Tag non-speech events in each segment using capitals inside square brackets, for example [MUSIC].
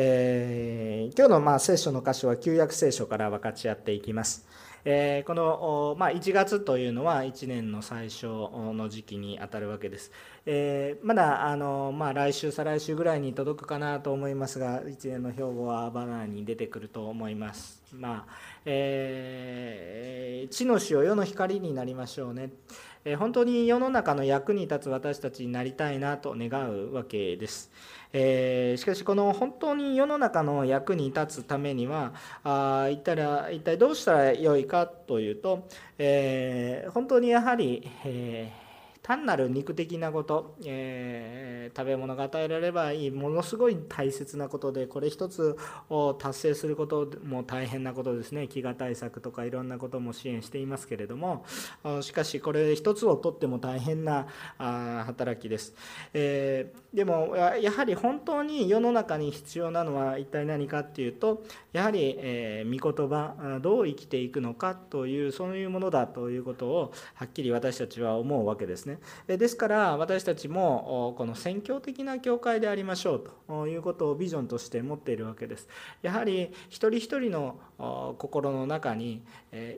えー、今日のまあ聖書の箇所は旧約聖書から分かち合っていきます。えー、この、まあ、1月というのは1年の最初の時期にあたるわけです。えー、まだあの、まあ、来週、再来週ぐらいに届くかなと思いますが、1年の兵庫はバナナに出てくると思います。まあえー、地の塩、世の光になりましょうね。え本当に世の中の役に立つ私たちになりたいなと願うわけです。えー、しかしこの本当に世の中の役に立つためにはあ一体一体どうしたらよいかというと、えー、本当にやはり、えー単なる肉的なこと、えー、食べ物が与えられればいい。ものすごい大切なことでこれ一つを達成することも大変なことですね。飢餓対策とかいろんなことも支援していますけれども。しかしこれ一つをとっても大変な働きです、えー、でもやはり本当に世の中に必要なのは一体何かっていうとやはり、えー、御言葉どう生きていくのかというそういうものだということをはっきり私たちは思うわけですね。ですから私たちもこの宣教的な教会でありましょうということをビジョンとして持っているわけです。やはり一人一人の心の中に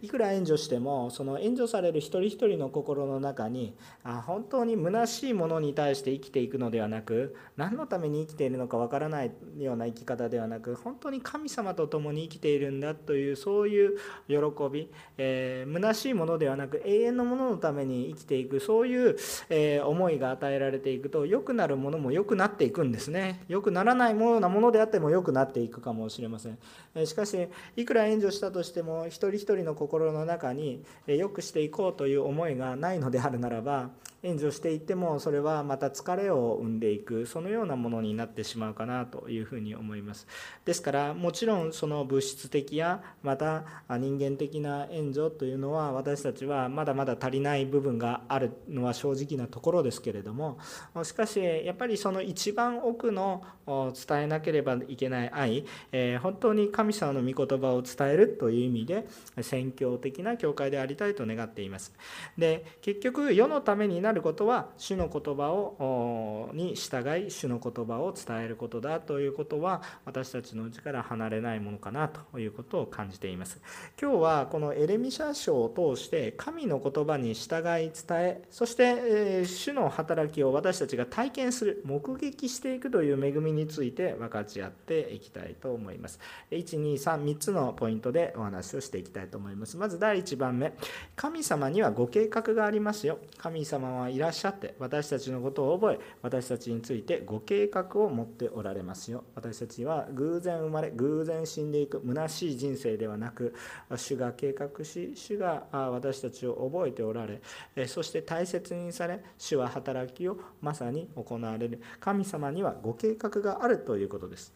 いくら援助してもその援助される一人一人の心の中に本当に虚しいものに対して生きていくのではなく何のために生きているのかわからないような生き方ではなく本当に神様と共に生きているんだというそういう喜び、えー、虚しいものではなく永遠のもののために生きていくそういう、え思いが与えられていくと良くなるものも良くなっていくんですね。良くならないようなものであっても良くなっていくかもしれません、えしかしいくら援助したとしても一人一人の心の中に良くしていこうという思いがないのであるならば援助していってもそれはまた疲れを生んでいくそのようなものになってしまうかなというふうに思います。ですからもちろんその物質的やまた人間的な援助というのは私たちはまだまだ足りない部分があるのは正直なところですけれどもしかしやっぱりその一番奥の伝えなければいけない愛、え本当に神様の御言葉を伝えるという意味で宣教的な教会でありたいと願っています。で結局世のためになることは主の言葉をに従い主の言葉を伝えることだということは私たちのうちから離れないものかなということを感じています。今日はこのエレミシャ書を通して神の言葉に従い伝えそして、え主の働きを私たちが体験する目撃していくという恵みについて分かち合っていきたいと思います。1233つのポイントでお話をしていきたいと思います。まず第1番目。神様にはご計画がありますよ。神様はいらっしゃって私たちのことを覚え私たちについてご計画を持っておられますよ。私たちは偶然生まれ偶然死んでいく虚しい人生ではなく主が計画し主が私たちを覚えておられそして大切にされ主は働きをまさに行われる。神様にはご計画があるということです。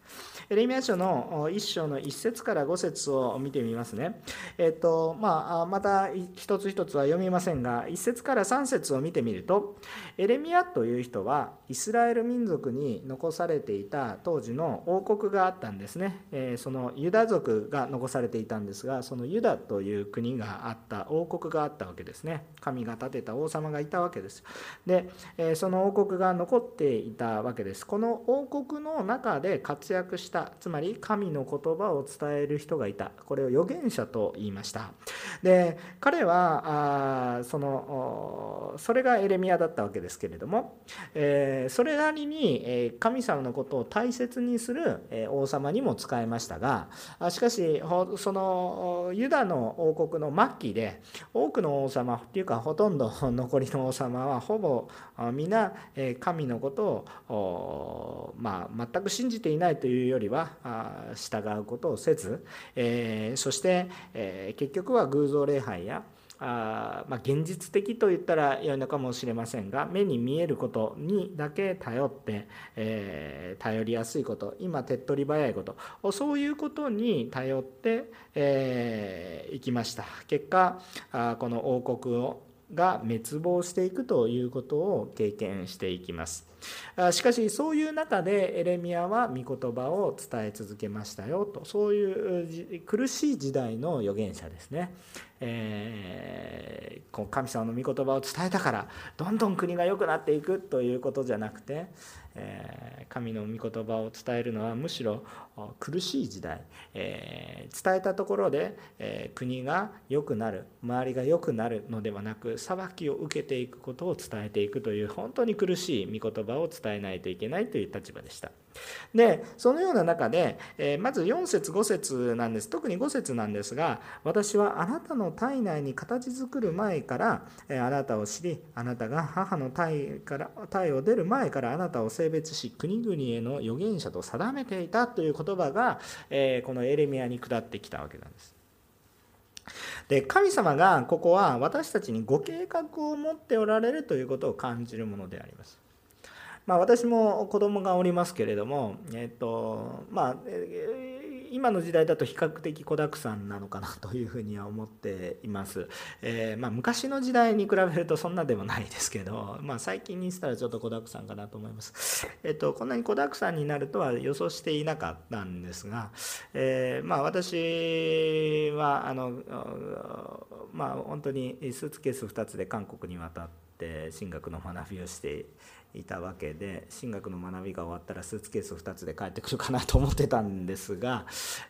エレミア書の1章の1節から5節を見てみますね。えっ、とまあまた一つ一つは読みませんが1節から3節を見てみるとエレミアという人はイスラエル民族に残されていた当時の王国があったんですね、えそのユダ族が残されていたんですがそのユダという国があった王国があったわけですね。神が建てた王様がいたわけです。で、えその王国が残っていたわけです。この王国の中で活躍したつまり神の言葉を伝える人がいた。これを預言者と言いました。で彼はあそのそれがエレミアだったわけですけれども、え、それなりに、神様のことを大切にする、王様にも使えましたがしかしそのユダの王国の末期で多くの王様っていうかほとんど [LAUGHS] 残りの王様はほぼ皆神のことを、まあ、全く信じていないというよりは従うことをせず、えそして、え結局は偶像礼拝やあまあ、現実的と言ったら良いのかもしれませんが目に見えることにだけ頼って、えー、頼りやすいこと今手っ取り早いことそういうことに頼って、えー、いきました。結果あこの王国をが滅亡していくということを経験していきます。しかしそういう中でエレミアは御言葉を伝え続けましたよとそういう苦しい時代の預言者ですね。えー、神様の御言葉を伝えたからどんどん国が良くなっていくということじゃなくて、え神の御言葉を伝えるのはむしろ苦しい時代、え伝えたところで、え国が良くなる周りが良くなるのではなく裁きを受けていくことを伝えていくという本当に苦しい御言葉を伝えないといけないという立場でした。でそのような中で、えまず4節5節なんです特に5節なんですが私はあなたの体内に形作る前から、えあなたを知りあなたが母の体から体を出る前からあなたを性別し国々への預言者と定めていたという言葉が、えこのエレミアに下ってきたわけなんです。で神様がここは私たちにご計画を持っておられるということを感じるものであります。まあ、私も子供がおりますけれども、えっとまあ、今の時代だと比較的子だくさんなのかなというふうには思っています。えー、まあ、昔の時代に比べるとそんなでもないですけど、まあ、最近にしたらちょっと子だくさんかなと思います。えっと、こんなに子だくさんになるとは予想していなかったんですが、えー、まあ、私はあの、まあ、本当にスーツケース2つで韓国に渡って進学の学びをしていたわけで進学の学びが終わったらスーツケース2つで帰ってくるかなと思ってたんですが、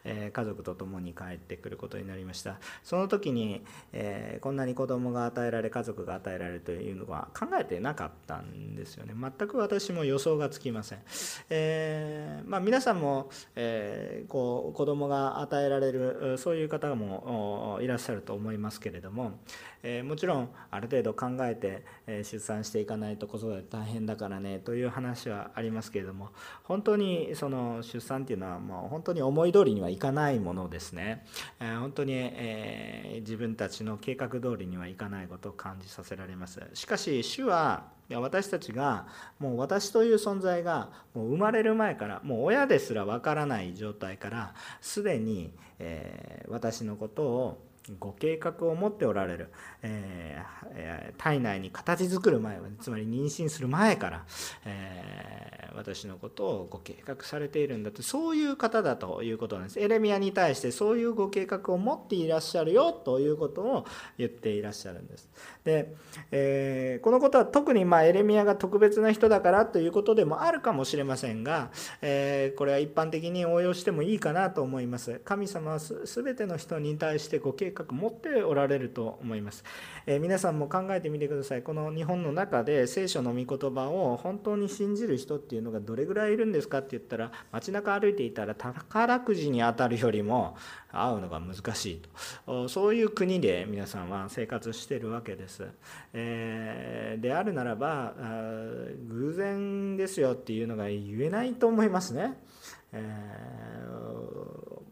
えー、家族と共に帰ってくることになりました。その時に、えー、こんなに子供が与えられ家族が与えられるというのは考えてなかったんですよね。全く私も予想がつきません、えー、まあ、皆さんも、えこう子供が与えられるそういう方もいらっしゃると思いますけれども、えもちろんある程度考えて、え出産していかないと子育て大変だからねという話はありますけれども本当にその出産っていうのはもう本当に思い通りにはいかないものですね、え本当に、え自分たちの計画通りにはいかないことを感じさせられます。しかし主は私たちがもう私という存在がもう生まれる前からもう親ですらわからない状態からすでに、え私のことをご計画を持っておられる、えー、体内に形作る前は、つまり妊娠する前から、えー、私のことをご計画されているんだとそういう方だということなんです。エレミアに対してそういうご計画を持っていらっしゃるよということを言っていらっしゃるんです。で、えー、このことは特にまエレミアが特別な人だからということでもあるかもしれませんが、えこれは一般的に応用してもいいかなと思います。神様は全ての人に対してご計画持っておられると思います、えー、皆さんも考えてみてください。この日本の中で聖書の御言葉を本当に信じる人っていうのがどれぐらいいるんですかって言ったら街中歩いていたら宝くじに当たるよりも会うのが難しいと。そういう国で皆さんは生活してるわけです、えー、であるならば偶然ですよっていうのが言えないと思いますね。え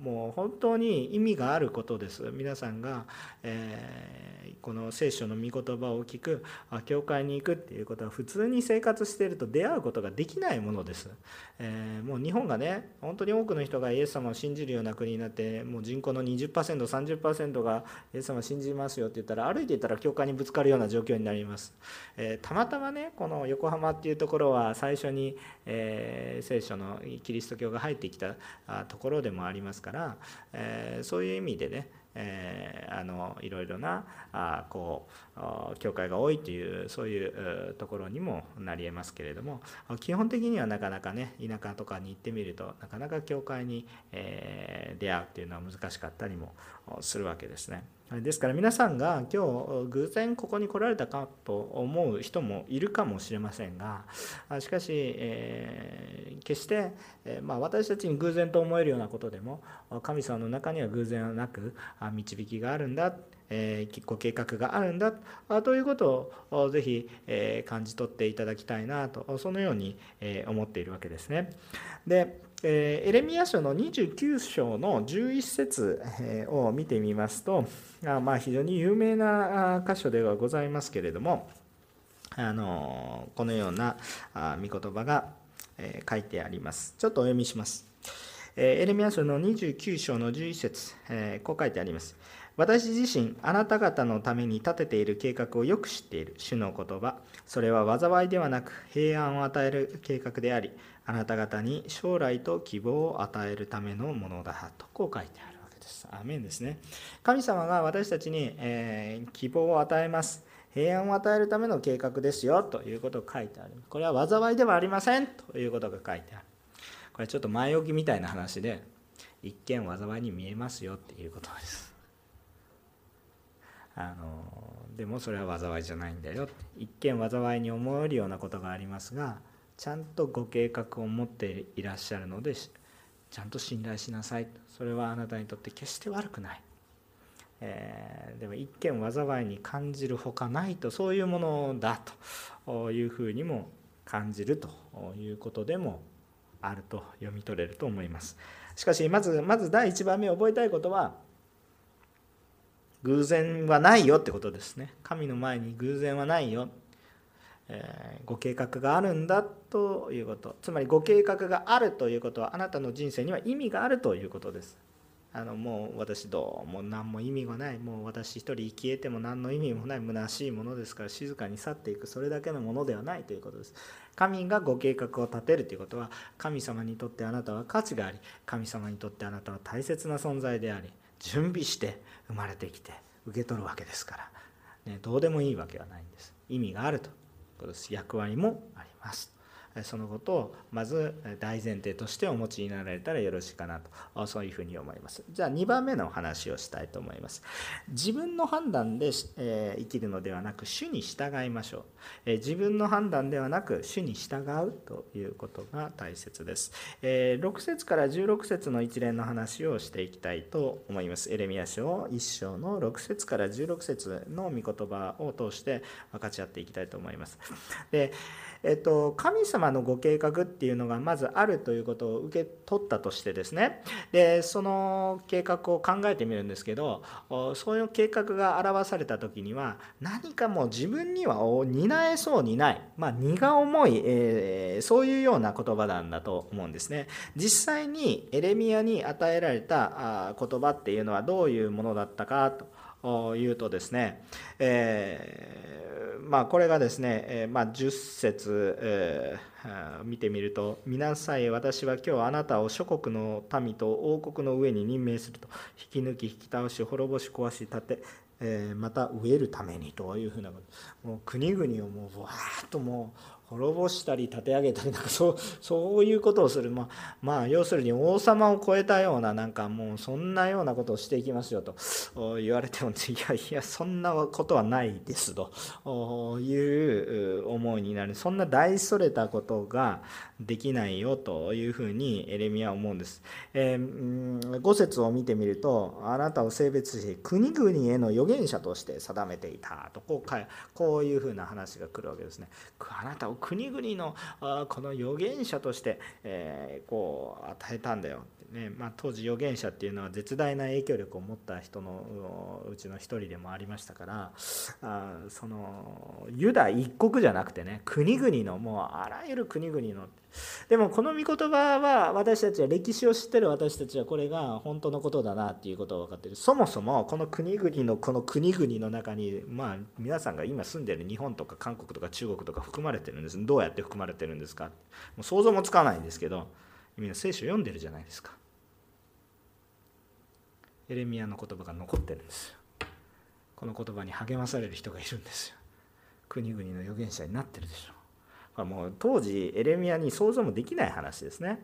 ー、もう本当に意味があることです。皆さんが、えー、この聖書の御言葉を聞く教会に行くっていうことは普通に生活していると出会うことができないものです、えー、もう日本がね本当に多くの人がイエス様を信じるような国になってもう人口の 20%30% がイエス様を信じますよって言ったら歩いていたら教会にぶつかるような状況になります、えたまたまねこの横浜っていうところは最初に、え聖書のキリスト教が入ってきたところでもありますから、えそういう意味でねえー、あのいろいろなあこう教会が多いというそういうところにもなりえますけれども基本的にはなかなかね田舎とかに行ってみるとなかなか教会に、えー、出会うっていうのは難しかったりもするわけですね。ですから皆さんが今日偶然ここに来られたかと思う人もいるかもしれませんがしかし、えー、決して、え、まあ、私たちに偶然と思えるようなことでも神様の中には偶然はなく導きがあるんだえご計画があるんだということをぜひ、え感じ取っていただきたいなとそのように、え思っているわけですね。でエレミア書の29章の11節を見てみますと、まあ、非常に有名な箇所ではございますけれどもあのこのような御言葉が書いてあります。ちょっとお読みします。エレミア書の29章の11節こう書いてあります。私自身、あなた方のために立てている計画をよく知っている主の言葉。それは災いではなく平安を与える計画であり、あなた方に将来と希望を与えるためのものだとこう書いてあるわけです。アメンですね。神様が私たちに、えー、希望を与えます。平安を与えるための計画ですよということが書いてある。これは災いではありませんということが書いてある。これちょっと前置きみたいな話で、一見災いに見えますよっていうことです。あのでもそれは災いじゃないんだよ一見災いに思えるようなことがありますがちゃんとご計画を持っていらっしゃるのでちゃんと信頼しなさいそれはあなたにとって決して悪くない、えー、でも一見災いに感じるほかないとそういうものだというふうにも感じるということでもあると読み取れると思います。しかしまずまず第1番目覚えたいことは偶然はないよってことですね。神の前に偶然はないよ、えー、ご計画があるんだということ。つまりご計画があるということはあなたの人生には意味があるということです。あのもう私どうも何も意味がない。もう私一人生き得ても何の意味もない虚しいものですから静かに去っていく。それだけのものではないということです。神がご計画を立てるということは神様にとってあなたは価値があり神様にとってあなたは大切な存在であり準備して生まれてきて受け取るわけですから、ね、どうでもいいわけはないんです。意味があると。いうことです役割もあります。そのことをまず大前提としてお持ちになられたらよろしいかなと。そういうふうに思います。じゃあ2番目の話をしたいと思います。自分の判断で、生きるのではなく主に従いましょう、自分の判断ではなく主に従うということが大切です、え6節から16節の一連の話をしていきたいと思います。エレミア書1章の6節から16節の御言葉を通して分かち合っていきたいと思います。でえっと、神様のご計画っていうのがまずあるということを受け取ったとしてですね。でその計画を考えてみるんですけどそういう計画が表された時には何かもう自分には担えそうにない、まあ、荷が重い、えー、そういうような言葉なんだと思うんですね。実際にエレミアに与えられた言葉っていうのはどういうものだったかと。いうとですね、えーまあ、これがですね、えまあ、10節、えー、見てみると「見なさい私は今日あなたを諸国の民と王国の上に任命すると。引き抜き引き倒し滅ぼし壊し立て、え、また植えるために」というふうなもう国々をもうわーっともう滅ぼしたり立て上げたりなんかそう [LAUGHS] そういうことをする、まあ、まあ要するに王様を超えたようななんかもうそんなようなことをしていきますよと。言われてもいやいやそんなことはないですと。いう思いになる。そんな大それたことができないよというふうにエレミアは思うんです、えー、5節を見てみるとあなたを性別し国々への預言者として定めていたとこうこういうふうな話が来るわけですね。あなたを国々のこの預言者として、え、こう与えたんだよ。ねまあ、当時預言者っていうのは絶大な影響力を持った人のうちの一人でもありましたからあそのユダ一国じゃなくてね国々のもうあらゆる国々のでもこの御言葉は私たちは歴史を知ってる私たちはこれが本当のことだなっていうことが分かってる。そもそもこの国々のこの国々の中にまあ皆さんが今住んでる日本とか韓国とか中国とか含まれてるんです。どうやって含まれてるんですか。もう想像もつかないんですけどみんな聖書読んでるじゃないですか。エレミアの言葉が残ってるんです。よこの言葉に励まされる人がいるんですよ。国々の預言者になってるでしょもう当時エレミアに想像もできない話ですね。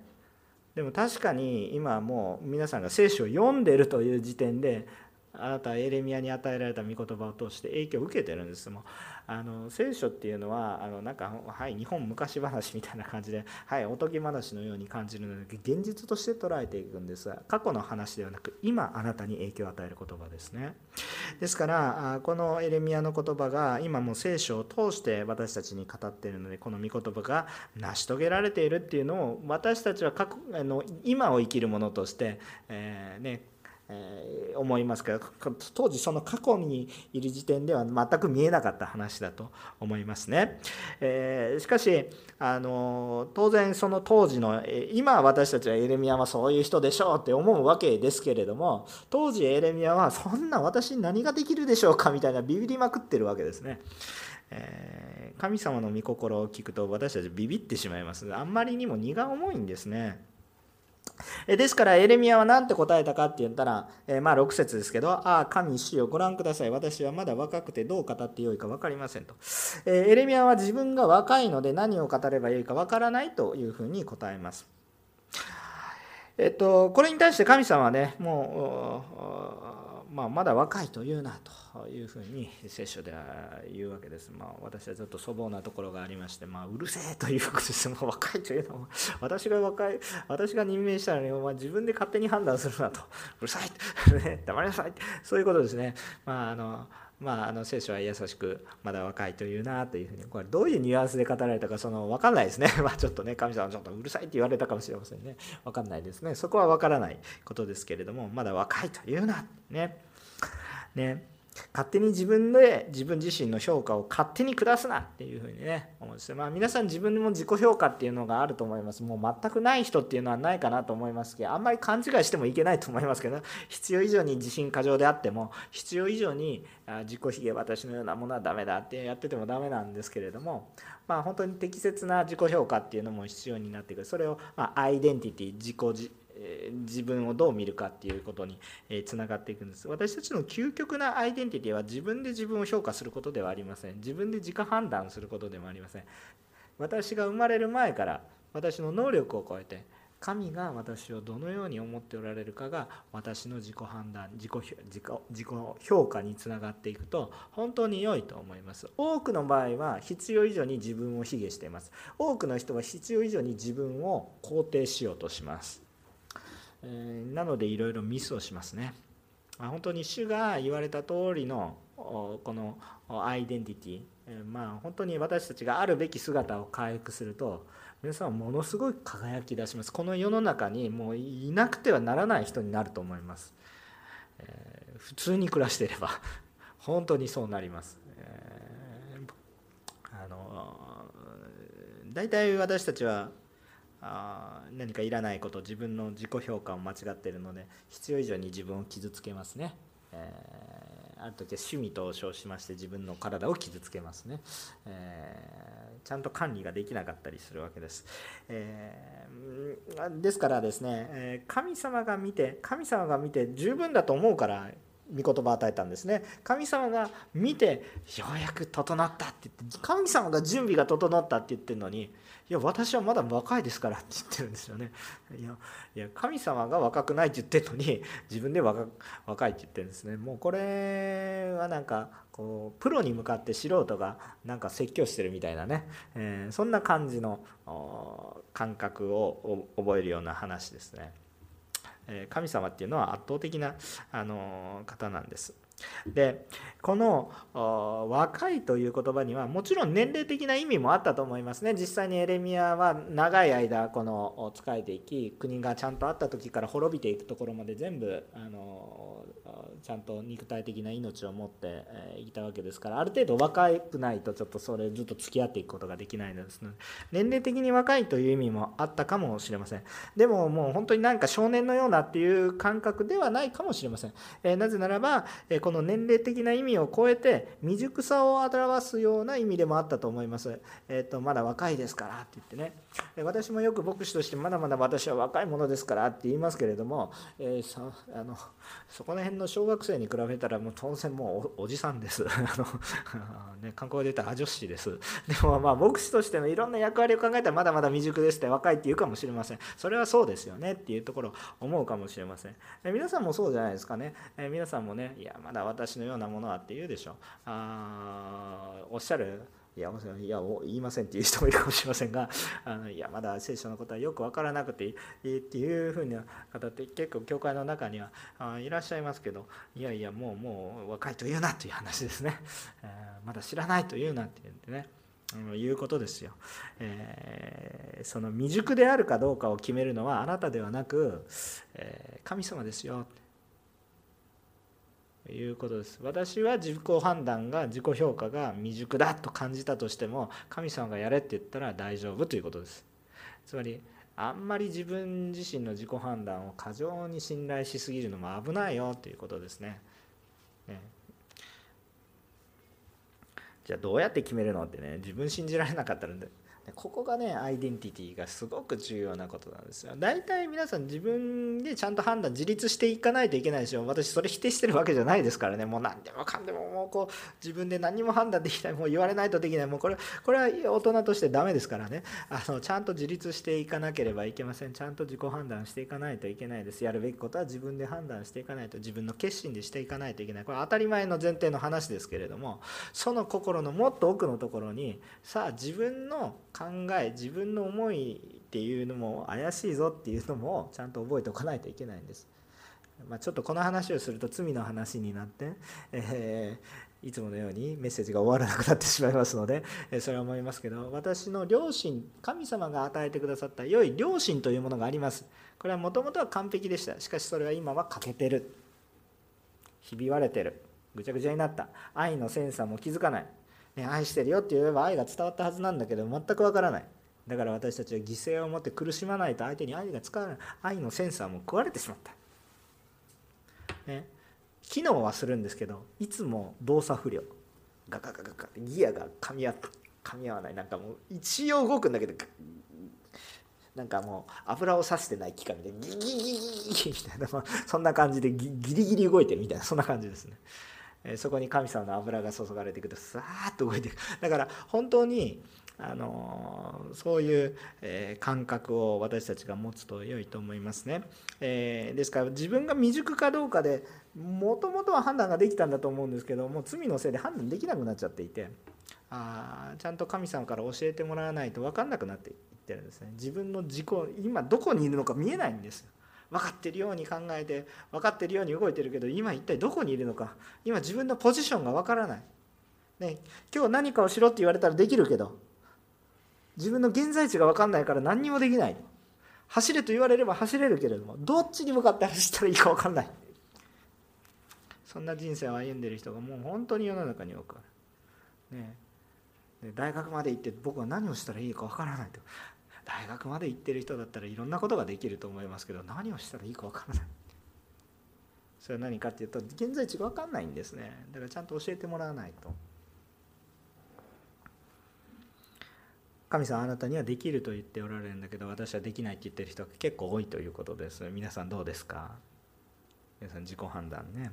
でも確かに今もう皆さんが聖書を読んでるという時点であなたはエレミアに与えられた御言葉を通して影響を受けてるんです。もうあの聖書っていうのはあのなんか、はい、日本昔話みたいな感じで、はい、おとぎ話のように感じるので現実として捉えていくんです。が過去の話ではなく今あなたに影響を与える言葉ですね。ですからこのエレミアの言葉が今も聖書を通して私たちに語っているのでこの御言葉が成し遂げられているっていうのを私たちは過去あの今を生きるものとして、えー、ねえ、思いますけど当時その過去にいる時点では全く見えなかった話だと思いますね。えー、しかしあの当然その当時の今私たちはエレミアはそういう人でしょうって思うわけですけれども当時エレミアはそんな私に何ができるでしょうかみたいなビビりまくってるわけですね。えー、神様の御心を聞くと私たちビビってしまいます。あんまりにも荷が重いんですね。ですからエレミアは何て答えたかって言ったら、えまあ6節ですけど「ああ神主よご覧ください。私はまだ若くてどう語ってよいか分かりません」と、えエレミアは自分が若いので何を語ればよいか分からないというふうに答えます。えっと、これに対して神様はねもう、まあ、まだ若いと言うなと。いうふうに聖書では言うわけです。まあ、私はちょっと粗暴なところがありまして、まあ、うるせえということです。もう若いというのは、私が若い、私が任命したのに、お前自分で勝手に判断するなと。うるさい、ね、黙りなさい。そういうことですね。まあ、あの、まあ、あの聖書は優しくまだ若いというなというふうにこれどういうニュアンスで語られたかその分かんないですね、[LAUGHS] まあ、ちょっとね神様ちょっとうるさいって言われたかもしれませんね分かんないですねそこは分からないことですけれどもまだ若いというなねね勝手に自分で自分自身の評価を勝手に下すなっていうふうにね思うんですよ。まあ皆さん自分でも自己評価っていうのがあると思います。もう全くない人っていうのはないかなと思いますけど、あんまり勘違いしてもいけないと思いますけど、[LAUGHS] 必要以上に自信過剰であっても、必要以上に自己卑下私のようなものはダメだってやっててもダメなんですけれども、まあ本当に適切な自己評価っていうのも必要になってくる。それをまアイデンティティ、自己自分をどう見るかっていうことにつながっていくんです。私たちの究極なアイデンティティは自分で自分を評価することではありません。自分で自己判断することでもありません。私が生まれる前から私の能力を超えて神が私をどのように思っておられるかが私の自己判断自己自己評価につながっていくと本当に良いと思います。多くの場合は必要以上に自分を卑下しています。多くの人は必要以上に自分を肯定しようとします。えなのでいろいろミスをしますね。本当に主が言われた通りのこのアイデンティティ、まあ、本当に私たちがあるべき姿を回復すると皆さんものすごい輝き出します。この世の中にもういなくてはならない人になると思います、えー、普通に暮らしていれば本当にそうなります、えー、あの大体私たちはあ何かいらないこと自分の自己評価を間違ってるので必要以上に自分を傷つけますね、えー、ある時は趣味と称しまして自分の体を傷つけますね、えー、ちゃんと管理ができなかったりするわけです、えー、ですからですね神様が見て神様が見て十分だと思うから御言葉を与えたんですね。神様が見てようやく整ったって言って神様が準備が整ったって言ってるのにいや私はまだ若いですからって言ってるんですよね。いやいや神様が若くないって言ってるのに自分で若若いって言ってるんですね。もうこれはなんかこうプロに向かって素人がなんか説教してるみたいなね、えー、そんな感じの感覚を覚えるような話ですね。神様っていうのは圧倒的なあの方なんです。でこの若いという言葉にはもちろん年齢的な意味もあったと思いますね。実際にエレミアは長い間この仕えていき国がちゃんとあった時から滅びていくところまで全部あのちゃんと肉体的な命を持っていたわけですからある程度若くないとちょっとそれずっと付き合っていくことができないのですので年齢的に若いという意味もあったかもしれません。でももう本当に何か少年のようなっていう感覚ではないかもしれません、えなぜならばえこの年齢的な意味を超えて未熟さを表すような意味でもあったと思います。えっ、ー、とまだ若いですからって言ってね。私もよく牧師としてまだまだ私は若いものですからって言いますけれども、えー、そあのそこら辺の小学生に比べたらもう当然もうおじさんです。[LAUGHS] あの、[LAUGHS] ね、観光で言ったら女子です。[LAUGHS] でもまあ牧師としてのいろんな役割を考えたらまだまだ未熟ですって若いって言うかもしれません。それはそうですよねっていうところ思うかもしれません。皆さんもそうじゃないですかね。え皆さんもねいやまだ私のようなものはって言うでしょ。あおっしゃるいやいや言いませんっていう人もいるかもしれませんが [LAUGHS] あのいやまだ聖書のことはよく分からなくていいっていうふうな方って結構教会の中にはあいらっしゃいますけどいやいやもうもう若いと言うなという話ですね、[LAUGHS] えー、まだ知らないと言うなって言ってね。いうことですよ、えー、その未熟であるかどうかを決めるのはあなたではなく、えー、神様ですよ。いうことです。私は自己判断が自己評価が未熟だと感じたとしても神様がやれって言ったら大丈夫ということです。つまりあんまり自分自身の自己判断を過剰に信頼しすぎるのも危ないよということですね。ね。じゃあどうやって決めるのってね自分信じられなかったらここがねアイデンティティがすごく重要なことなんですよ。大体皆さん自分でちゃんと判断自立していかないといけないでしょ。私それ否定してるわけじゃないですからね。もう何でもかんでももうこう自分で何も判断できない。もう言われないとできない。もうこれこれは大人としてダメですからね。あのちゃんと自立していかなければいけません。ちゃんと自己判断していかないといけないです。やるべきことは自分で判断していかないと。自分の決心でしていかないといけない。これ当たり前の前提の話ですけれどもその心のもっと奥のところにさあ自分の考え自分の思いっていうのも怪しいぞっていうのもちゃんと覚えておかないといけないんです。まあ、ちょっとこの話をすると罪の話になって、えー、いつものようにメッセージが終わらなくなってしまいますので、えそれは思いますけど私の両親神様が与えてくださった良い両親というものがあります。これはもともとは完璧でした。しかしそれは今は欠けてる。ひび割れてる。ぐちゃぐちゃになった。愛のセンサーも気づかない。ね、愛してるよって言えば愛が伝わったはずなんだけど全くわからない。だから私たちは犠牲を持って苦しまないと相手に愛が使わない。愛のセンサーも壊れてしまった、ね、機能はするんですけどいつも動作不良。ガガガガガ。ギアが噛み合噛み合わない。なんかもう一応動くんだけどなんかもう油をさしてない機械みたいにギギギギギみたいなそんな感じでギリギリ動いてるみたいなそんな感じですね。そこに神様の油が注がれていくとさーっと動いていくだから本当にあのそういう、感覚を私たちが持つと良いと思いますね、えー、ですから自分が未熟かどうかでもともとは判断ができたんだと思うんですけどもう罪のせいで判断できなくなっちゃっていてあちゃんと神様から教えてもらわないと分かんなくなっていってるんですね。自分の自己今どこにいるのか見えないんですよ。分かってるように考えて分かってるように動いてるけど今一体どこにいるのか。今自分のポジションが分からない、ね、今日何かをしろって言われたらできるけど自分の現在地が分かんないから何にもできない。走れと言われれば走れるけれどもどっちに向かって走ったらいいか分かんない。そんな人生を歩んでる人がもう本当に世の中に多くある、ね、大学まで行って僕は何をしたらいいか分からないと。大学まで行ってる人だったらいろんなことができると思いますけど何をしたらいいか分からない。それは何かっていうと現在地が分かんないんですね。だからちゃんと教えてもらわないと。神様あなたにはできると言っておられるんだけど私はできないって言ってる人が結構多いということです。皆さんどうですか？皆さん自己判断ね。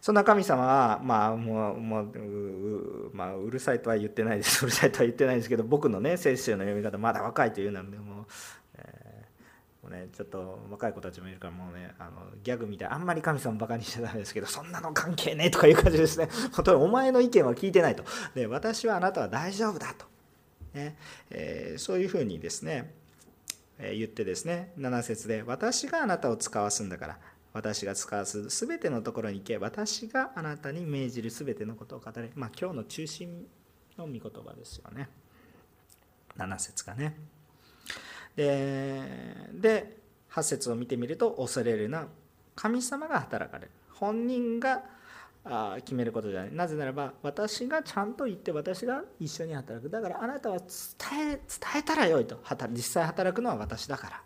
そんな神様は、まあ、もう、もう、まあ、うるさいとは言ってないです。うるさいとは言ってないですけど、僕のね、聖書の読み方、まだ若いというので、もう、えー、もうね、ちょっと若い子たちもいるから、もうね、あのギャグみたい、あんまり神様バカにしちゃダメですけど、そんなの関係ねえとかいう感じですね。本当にお前の意見は聞いてないと。で、私はあなたは大丈夫だと。ねえー、そういうふうにですね、えー、言ってですね、7節で、私があなたを使わすんだから、私が使わす全てのところに行け私があなたに命じる全てのことを語れまあ今日の中心の御言葉ですよね。7節がね。でで8節を見てみると恐れるな神様が働かれる。本人が決めることじゃない。なぜならば私がちゃんと言って私が一緒に働く。だからあなたは伝え伝えたらよいと。実際働くのは私だから。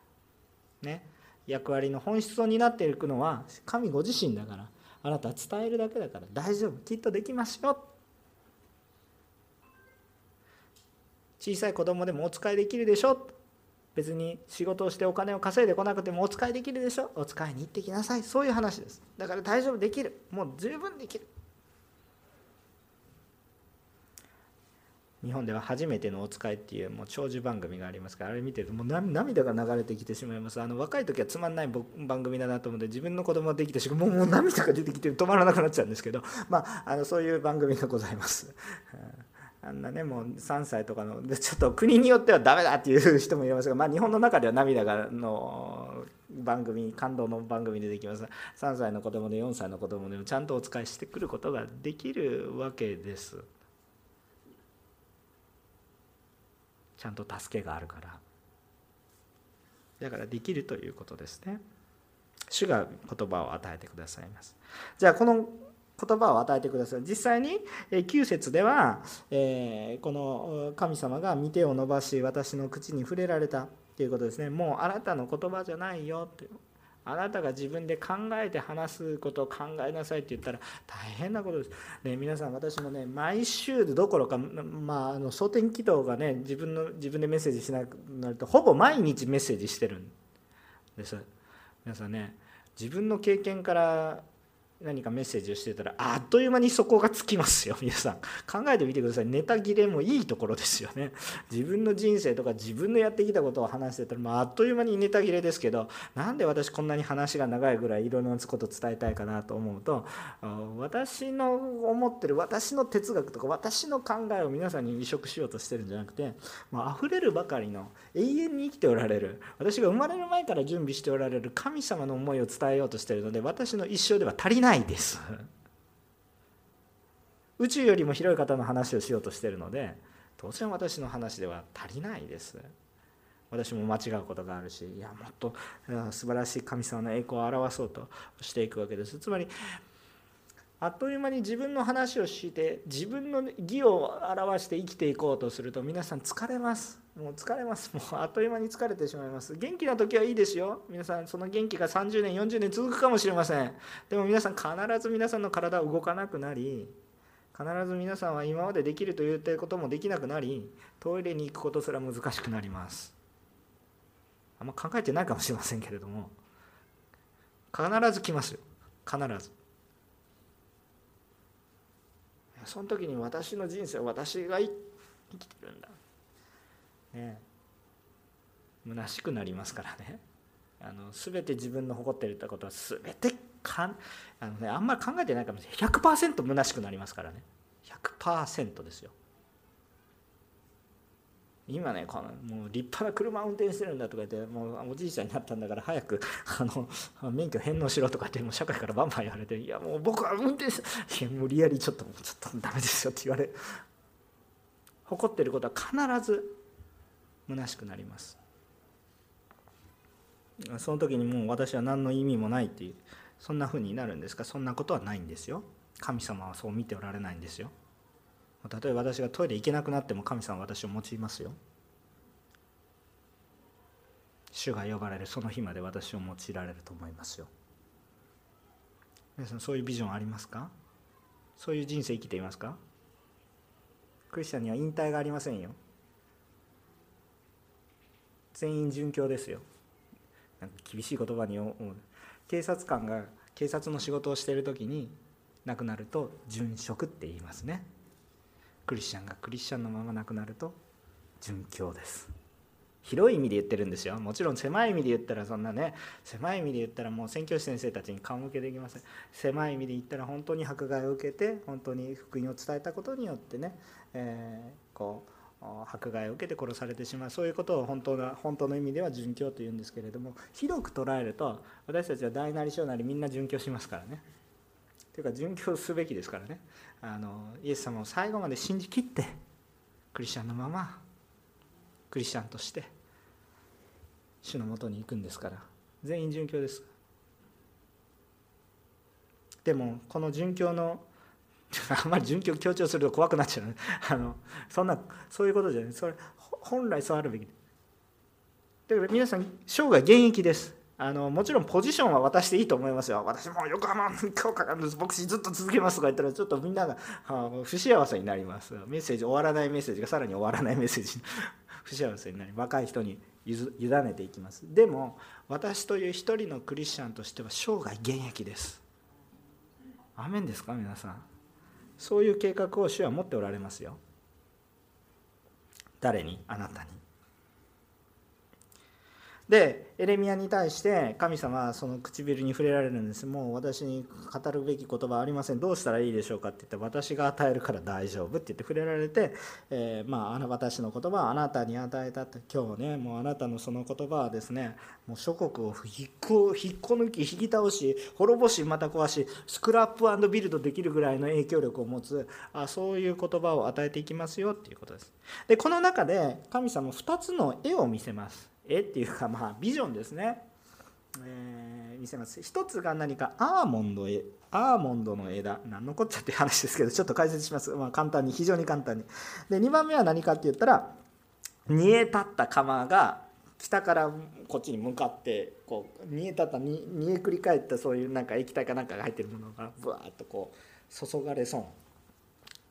ね。役割の本質を担っていくのは神ご自身だから。あなたは伝えるだけだから。大丈夫。きっとできますよ。小さい子供でもお使いできるでしょ。別に仕事をしてお金を稼いでこなくてもお使いできるでしょ。お使いに行ってきなさい。そういう話です。だから大丈夫。できる。もう十分できる。日本では初めてのお使いっていうもう長寿番組がありますからあれ見てるともう涙が流れてきてしまいます。あの若い時はつまんない番組だなと思って自分の子供ができてしもうもう涙が出てきて止まらなくなっちゃうんですけど [LAUGHS] まああのそういう番組がございます。あんなねもう3歳とかのでちょっと国によってはダメだっていう人もいますが、まあ、日本の中では涙がの番組感動の番組でできます。3歳の子供で4歳の子供でもちゃんとお使いしてくることができるわけです。ちゃんと助けがあるから。だからできるということですね。主が言葉を与えてくださいます。じゃあこの言葉を与えてください。実際に9節では、えこの神様が見てを伸ばし私の口に触れられたということですね。もうあなたの言葉じゃないよってあなたが自分で考えて話すことを考えなさいって言ったら大変なことです。ね、皆さん私もね毎週どころか、まあ、あの蒼天祈祷がね自分の自分でメッセージしなくなるとほぼ毎日メッセージしてるんです。皆さんね自分の経験から何かメッセージをしてたらあっという間にそこがつきますよ。[LAUGHS] 皆さん考えてみてください。ネタ切れもいいところですよね。自分の人生とか自分のやってきたことを話してたら、まあ、あっという間にネタ切れですけどなんで私こんなに話が長いぐらいいろんなこと伝えたいかなと思うと私の思ってる私の哲学とか私の考えを皆さんに移植しようとしてるんじゃなくて、まあ溢れるばかりの永遠に生きておられる私が生まれる前から準備しておられる神様の思いを伝えようとしてるので私の一生では足りないないです。宇宙よりも広い方の話をしようとしてるので当然私の話では足りないです。私も間違うことがあるしいやもっと素晴らしい神様の栄光を表そうとしていくわけです。つまりあっという間に自分の話をして自分の義を表して生きていこうとすると皆さん疲れます。もう疲れます。もうあっという間に疲れてしまいます。元気な時はいいですよ。皆さんその元気が30年40年続くかもしれません。でも皆さん必ず皆さんの体は動かなくなり必ず皆さんは今までできると言ってることもできなくなりトイレに行くことすら難しくなります。あんま考えてないかもしれませんけれども必ず来ますよ。必ず。その時に私の人生私が生きてるんだ。ね。虚しくなりますからね。[LAUGHS] あの全て自分の誇っていることは全てかんあの、ね、あんまり考えてないかもしれない。100%虚しくなりますからね。100%ですよ。今ねこのもう立派な車運転してるんだとか言ってもうおじいちゃんになったんだから早くあの免許返納しろとかってもう社会からバンバン言われていやもう僕は運転していや無理やりちょっともうちょっとダメですよって言われ誇ってることは必ず虚しくなります。その時にもう私は何の意味もないっていうそんな風になるんですか？そんなことはないんですよ。神様はそう見ておられないんですよ。例えば私がトイレ行けなくなっても神様は私を用いますよ。主が呼ばれるその日まで私を用いられると思いますよ。皆さんそういうビジョンありますか？そういう人生生きていますか？クリスチャンには引退がありませんよ。全員殉教ですよ。なんか厳しい言葉に思う。警察官が警察の仕事をしている時に亡くなると殉職って言いますね。クリスチャンがクリスチャンのまま亡くなると殉教です。広い意味で言ってるんですよ。もちろん狭い意味で言ったらそんなね狭い意味で言ったらもう宣教師先生たちに顔向けできません。狭い意味で言ったら本当に迫害を受けて本当に福音を伝えたことによってね、えー、こう迫害を受けて殺されてしまう。そういうことを本当な本当の意味では殉教というんですけれども広く捉えると私たちは大なり小なりみんな殉教しますからね。というか殉教すべきですからね。あのイエス様を最後まで信じきってクリスチャンのままクリスチャンとして主のもとに行くんですから。全員殉教です。でもこの殉教の [LAUGHS] あんまり殉教強調すると怖くなっちゃう、[LAUGHS] あのそんなそういうことじゃないそれ本来そうあるべきだから皆さん生涯現役ですあのもちろんポジションは渡していいと思いますよ。私も横浜今日から牧師ずっと続けますとか言ったらちょっとみんなが不幸せになります。メッセージ終わらないメッセージがさらに終わらないメッセージ [LAUGHS] 不幸せになり若い人に委ねていきます。でも私という一人のクリスチャンとしては生涯現役です。アメンですか皆さん。そういう計画を主は持っておられますよ。誰に？あなたに。でエレミアに対して神様はその唇に触れられるんです。もう私に語るべき言葉はありません。どうしたらいいでしょうかって言って私が与えるから大丈夫って言って触れられて、えー、まああの私の言葉はあなたに与えたって。今日ねもうあなたのその言葉はですねもう諸国を引っこ引っこ抜き引き倒し滅ぼしまた壊しスクラップビルドできるぐらいの影響力を持つあそういう言葉を与えていきますよっていうことです。でこの中で神様2つの絵を見せます。絵っていうかまあビジョンですね。えー、見せます。一つが何かアーモンドへアーモンドの枝。何のこっちゃって話ですけどちょっと解説します、まあ、簡単に非常に簡単に。で2番目は何かって言ったら煮え立った釜が北からこっちに向かってこう煮え立った煮えくり返ったそういうなんか液体かなんかが入ってるものがぶわーっとこう注がれそう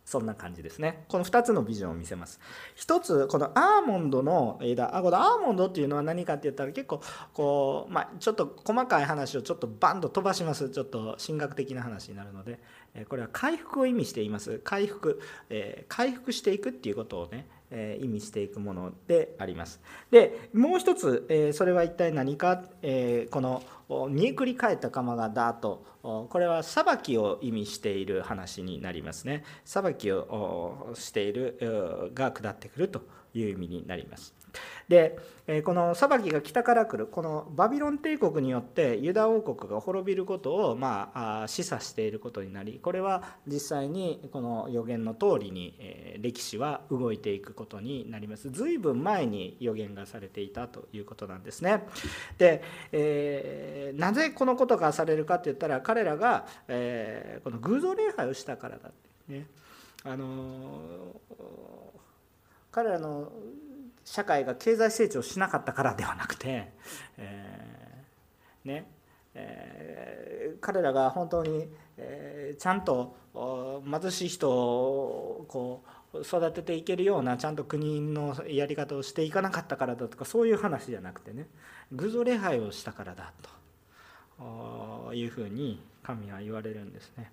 そんな感じですね。この2つのビジョンを見せます。1つ、このアーモンドの枝、あ、このアーモンドっていうのは何かって言ったら結構、こう、まあ、ちょっと細かい話をちょっとバンと飛ばします。ちょっと進学的な話になるので、これは回復を意味しています。回復、えー、回復していくっていうことをね、え意味していくものであります。でもう一つ、えそれは一体何か、えこの煮えくり返った釜がダーッとこれは裁きを意味している話になりますね。裁きをしているが下ってくるという意味になります。でこの裁きが北から来るこのバビロン帝国によってユダ王国が滅びることをまあ示唆していることになりこれは実際にこの予言の通りに歴史は動いていくことになります。随分前に予言がされていたということなんですね。で、えー、なぜこのことがされるかって言ったら彼らが、えー、この偶像礼拝をしたからだってね。あの彼らの社会が経済成長しなかったからではなくて、えー、ねえー、彼らが本当に、えー、ちゃんと貧しい人をこう育てていけるようなちゃんと国のやり方をしていかなかったからだとかそういう話じゃなくてね偶像礼拝をしたからだというふうに神は言われるんですね。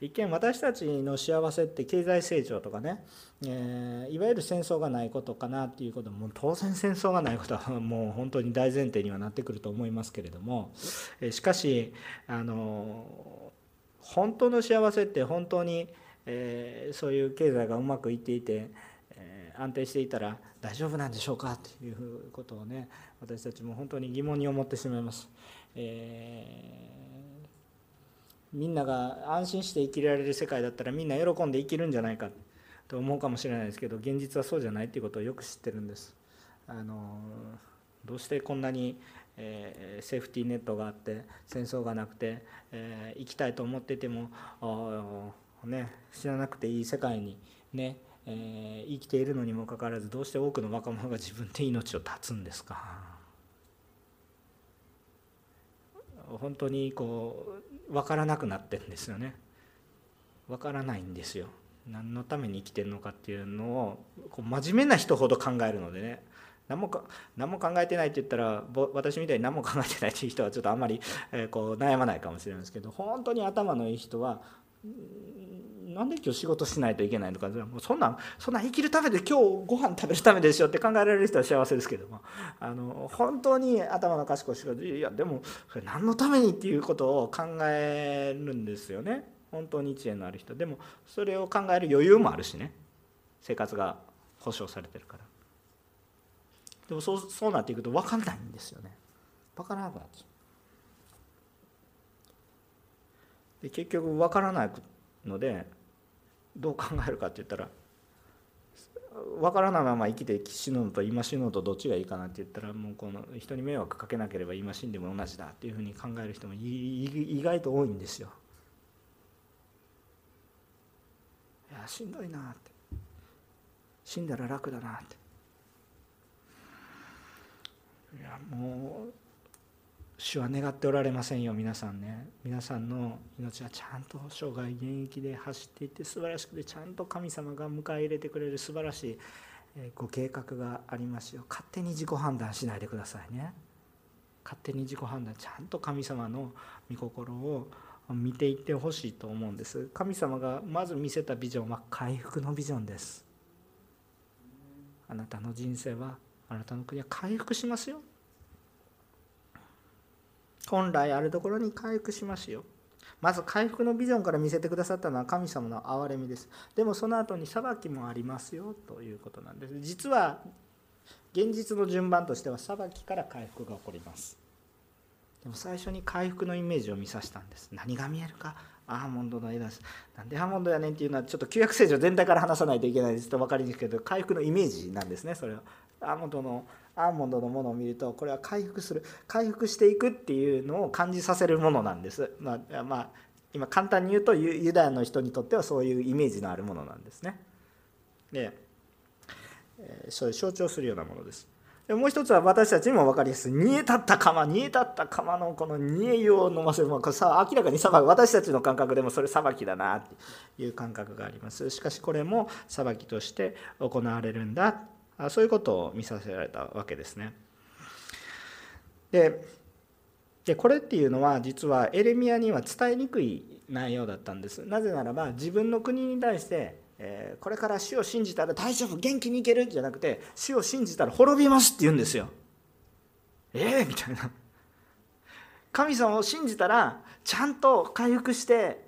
一見私たちの幸せって経済成長とかね、えー、いわゆる戦争がないことかなっていうことも当然戦争がないことは [LAUGHS] もう本当に大前提にはなってくると思いますけれどもえしかしあの本当の幸せって本当に、えー、そういう経済がうまくいっていて、えー、安定していたら大丈夫なんでしょうかということをね私たちも本当に疑問に思ってしまいます。えーみんなが安心して生きられる世界だったらみんな喜んで生きるんじゃないかと思うかもしれないですけど現実はそうじゃないっていうことをよく知ってるんです。あのどうしてこんなに、えー、セーフティーネットがあって戦争がなくて、えー、生きたいと思っててもね、知らなくていい世界にね、えー、生きているのにもかかわらずどうして多くの若者が自分で命を絶つんですか？本当にこう分からなくなってんですよね。分からないんですよ。何のために生きてるのかっていうのをこう真面目な人ほど考えるのでね。何もか何も考えてないって言ったら私みたいに何も考えてないっていう人はちょっとあんまり、えこう悩まないかもしれないですけど本当に頭のいい人はなんで今日仕事しないといけないのかもうそんなそんな生きるためで今日ご飯食べるためですよって考えられる人は幸せですけども。あの本当に頭の賢い人はいやでもそれ何のためにっていうことを考えるんですよね。本当に知恵のある人。でもそれを考える余裕もあるしね。生活が保障されてるから。でもそうそうなっていくと分かんないんですよね。分からなくなってで結局分からないのでどう考えるかって言ったら分からないまま生きて死ぬのと今死ぬのとどっちがいいかなって言ったらもうこの人に迷惑かけなければ今死んでも同じだっていうふうに考える人も意外と多いんですよ。いやしんどいなって死んだら楽だなっていやもう主は願っておられませんよ。皆さんね。皆さんの命はちゃんと生涯現役で走っていって素晴らしくてちゃんと神様が迎え入れてくれる素晴らしいご計画がありますよ。勝手に自己判断しないでくださいね。勝手に自己判断ちゃんと神様の御心を見ていってほしいと思うんです。神様がまず見せたビジョンは回復のビジョンです。あなたの人生はあなたの国は回復しますよ。本来あるところに回復しますよ。まず回復のビジョンから見せてくださったのは神様の憐れみです。でもその後に裁きもありますよということなんです。実は現実の順番としては裁きから回復が起こります。でも最初に回復のイメージを見させたんです。何が見えるか。アーモンドの絵です。なんでアーモンドやねんっていうのはちょっと旧約聖書全体から話さないといけないですと分かりにくいけど回復のイメージなんですねそれは。アーモンドのアーモンドのものを見るとこれは回復する回復していくっていうのを感じさせるものなんです。まあ、まあ、今簡単に言うとユダヤの人にとってはそういうイメージのあるものなんですね。で、え、そういう象徴するようなものです。でもう一つは私たちにも分かりやすい煮え立った釜煮え立った釜のこの煮え湯を飲ませるものさ明らかに裁き私たちの感覚でもそれ裁きだなっていう感覚がありますしかしこれも裁きとして行われるんだそういうことを見させられたわけですね。ででこれっていうのは実はエレミアには伝えにくい内容だったんです。なぜならば自分の国に対してえ、これから主を信じたら大丈夫元気にいけるじゃなくて主を信じたら滅びますって言うんですよ。ええー、みたいな。神様を信じたらちゃんと回復して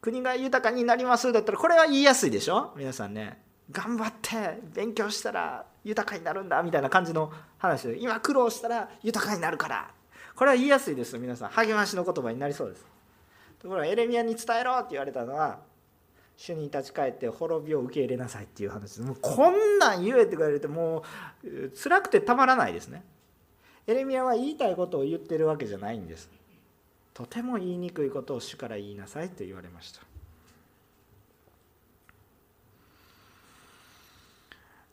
国が豊かになりますだったらこれは言いやすいでしょ？皆さんね。頑張って勉強したら豊かになるんだみたいな感じの話で今苦労したら豊かになるから。これは言いやすいです皆さん。励ましの言葉になりそうです。ところがエレミアに伝えろって言われたのは主に立ち返って滅びを受け入れなさいっていう話です。もうこんなん言えって言われてもう辛くてたまらないですね。エレミアは言いたいことを言ってるわけじゃないんです。とても言いにくいことを主から言いなさいと言われました。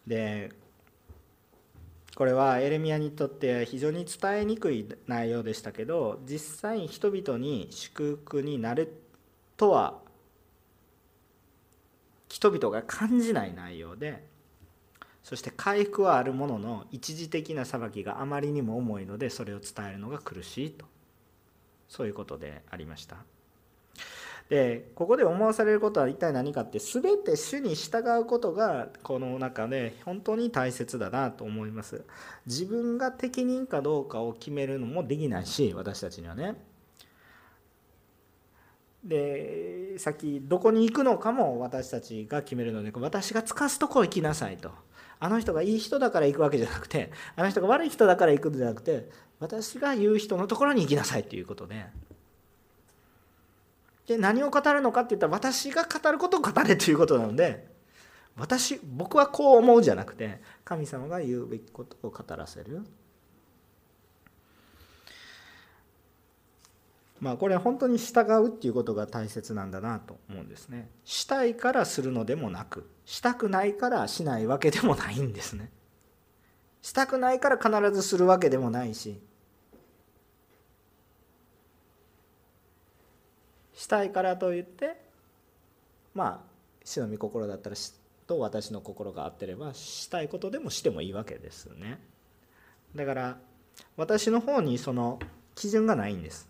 でこれはエレミアにとって非常に伝えにくい内容でしたけど実際人々に祝福になるとは人々が感じない内容でそして回復はあるものの一時的な裁きがあまりにも重いのでそれを伝えるのが苦しいと。そういうことでありました。でここで思わされることは一体何かって全て主に従うことがこの中で本当に大切だなと思います。自分が適任かどうかを決めるのもできないし私たちにはね。で先どこに行くのかも私たちが決めるので私がつかすとこ行きなさいと。あの人がいい人だから行くわけじゃなくてあの人が悪い人だから行くんじゃなくて私が言う人のところに行きなさいということでで何を語るのかって言ったら私が語ることを語れということなので私僕はこう思うじゃなくて神様が言うべきことを語らせる。まあこれは本当に従うっていうことが大切なんだなと思うんですね。したいからするのでもなくしたくないからしないわけでもないんですね。したくないから必ずするわけでもないししたいからといってまあ死の御心だったらと私の心が合ってればしたいことでもしてもいいわけですね。だから私の方にその基準がないんです。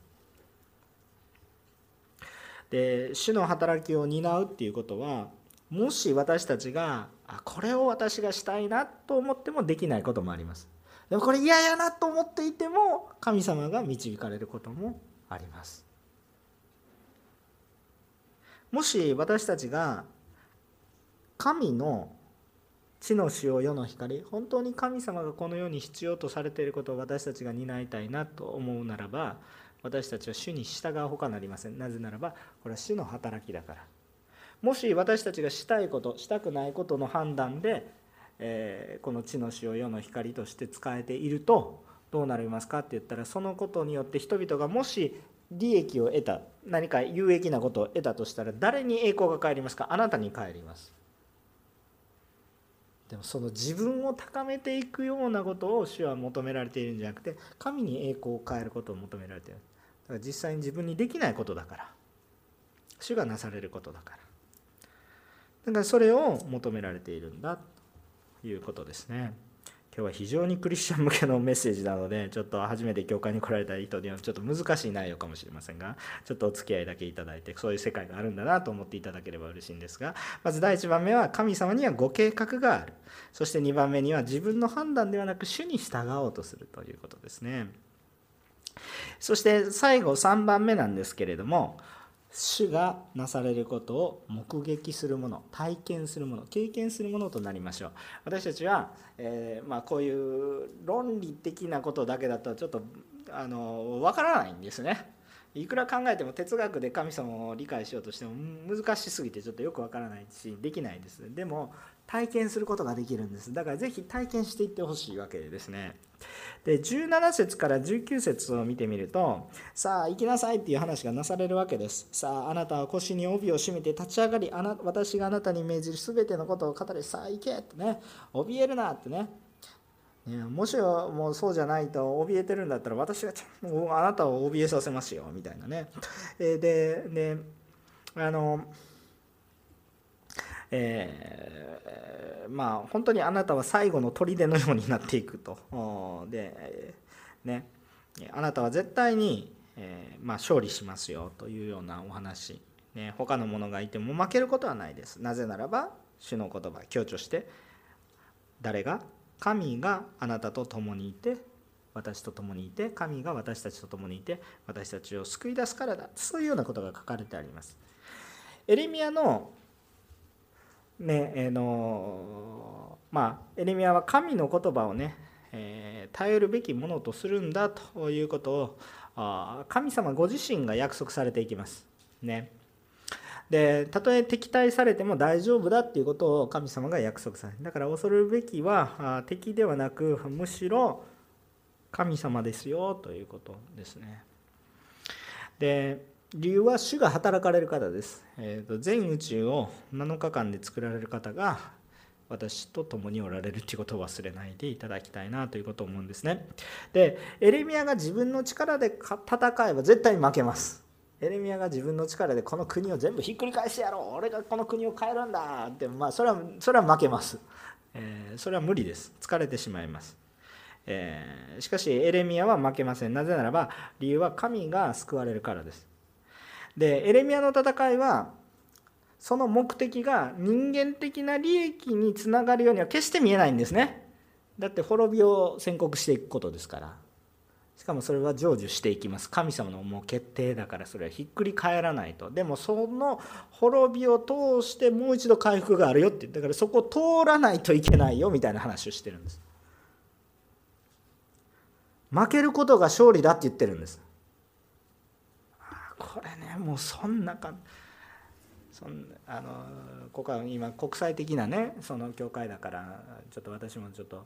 で主の働きを担うっていうことはもし私たちがあこれを私がしたいなと思ってもできないこともあります。でもこれ嫌やなと思っていても神様が導かれることもあります。もし私たちが神の地の塩世の光本当に神様がこの世に必要とされていることを私たちが担いたいなと思うならば私たちは主に従うほかなりません。なぜならばこれは主の働きだから。もし私たちがしたいことしたくないことの判断で、えー、この地の塩世の光として使えているとどうなりますかって言ったらそのことによって人々がもし利益を得た何か有益なことを得たとしたら誰に栄光が返りますか？あなたに返ります。でもその自分を高めていくようなことを主は求められているんじゃなくて神に栄光を変えることを求められている。だから実際に自分にできないことだから。主がなされることだから。だからそれを求められているんだということですね。今日は非常にクリスチャン向けのメッセージなのでちょっと初めて教会に来られた人にはちょっと難しい内容かもしれませんがちょっとお付き合いだけいただいてそういう世界があるんだなと思っていただければ嬉しいんですがまず第1番目は神様にはご計画がある。そして2番目には自分の判断ではなく主に従おうとするということですね。そして最後3番目なんですけれども主がなされることを目撃するもの体験するもの経験するものとなりましょう。私たちは、えー、まあ、こういう論理的なことだけだとちょっとあの分からないんですね。いくら考えても哲学で神様を理解しようとしても難しすぎてちょっとよくわからないしできないです。でも体験することができるんです。だからぜひ体験していってほしいわけですね。で17節から19節を見てみるとさあ行きなさいっていう話がなされるわけです。さああなたは腰に帯を締めて立ち上がりあな私があなたに命じる全てのことを語りさあ行けってね。怯えるなってね。もしもうそうじゃないと怯えてるんだったら私がもうあなたを怯えさせますよみたいなね。でであのえー、まあ本当にあなたは最後の砦のようになっていくと。でねあなたは絶対に、えー、まあ、勝利しますよというようなお話、ね、他の者がいても負けることはないです。なぜならば主の言葉強調して誰が神があなたと共にいて私と共にいて神が私たちと共にいて私たちを救い出すからだそういうようなことが書かれてありますエレミアのねえのまあエレミアは神の言葉をね、えー、頼るべきものとするんだということをあ神様ご自身が約束されていきます。ね。でたとえ敵対されても大丈夫だっていうことを神様が約束される。だから恐るべきは敵ではなくむしろ神様ですよということですね。で理由は主が働かれる方です、えーと、全宇宙を7日間で作られる方が私と共におられるということを忘れないでいただきたいなということを思うんですね。でエレミアが自分の力で戦えば絶対に負けます。エレミアが自分の力でこの国を全部ひっくり返してやろう。俺がこの国を変えるんだ。ってまあそれはそれは負けます、えー、それは無理です。疲れてしまいます、えー、しかしエレミアは負けません。なぜならば理由は神が救われるからです。でエレミアの戦いはその目的が人間的な利益につながるようには決して見えないんですね。だって滅びを宣告していくことですから。しかもそれは成就していきます。神様のもう決定だからそれはひっくり返らないと。でもその滅びを通してもう一度回復があるよって。だからそこを通らないといけないよみたいな話をしてるんです。負けることが勝利だって言ってるんです。これねもうそんなかそんあのここは今国際的なねその教会だからちょっと私もちょっと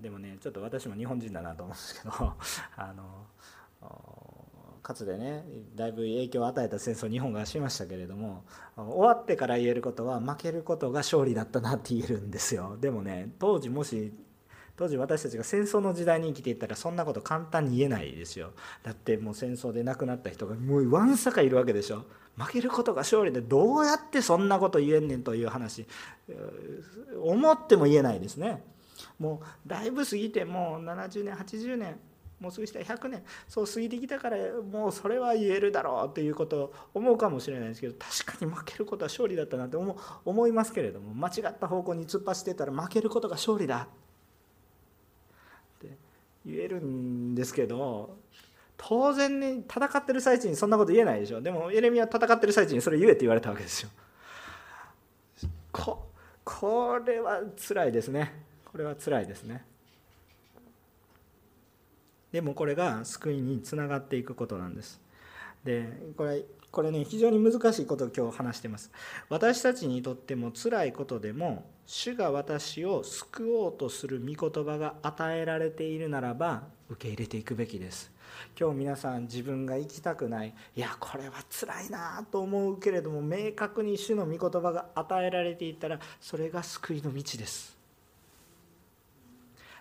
でもねちょっと私も日本人だなと思うんですけど [LAUGHS] あのかつてねだいぶ影響を与えた戦争日本がしましたけれども終わってから言えることは負けることが勝利だったなって言えるんですよ。でもね当時もし当時私たちが戦争の時代に生きていったらそんなこと簡単に言えないですよ。だってもう戦争で亡くなった人がもうわんさかいるわけでしょ。負けることが勝利でどうやってそんなこと言えんねんという話。思っても言えないですね。もうだいぶ過ぎてもう70年80年もう過ぎしたら100年。そう過ぎてきたからもうそれは言えるだろうということを思うかもしれないですけど確かに負けることは勝利だったなって思思いますけれども間違った方向に突っ走ってたら負けることが勝利だ。言えるんですけど当然ね戦ってる最中にそんなこと言えないでしょ。でもエレミは戦ってる最中にそれ言えって言われたわけですよ。ここれは辛いですね。これは辛いですね。でもこれが救いにつながっていくことなんです。でこれこれね非常に難しいことを今日話してます。私たちにとっても辛いことでも主が私を救おうとする御言葉が与えられているならば受け入れていくべきです。今日皆さん自分が生きたくない。いやこれは辛いなと思うけれども明確に主の御言葉が与えられていたらそれが救いの道です。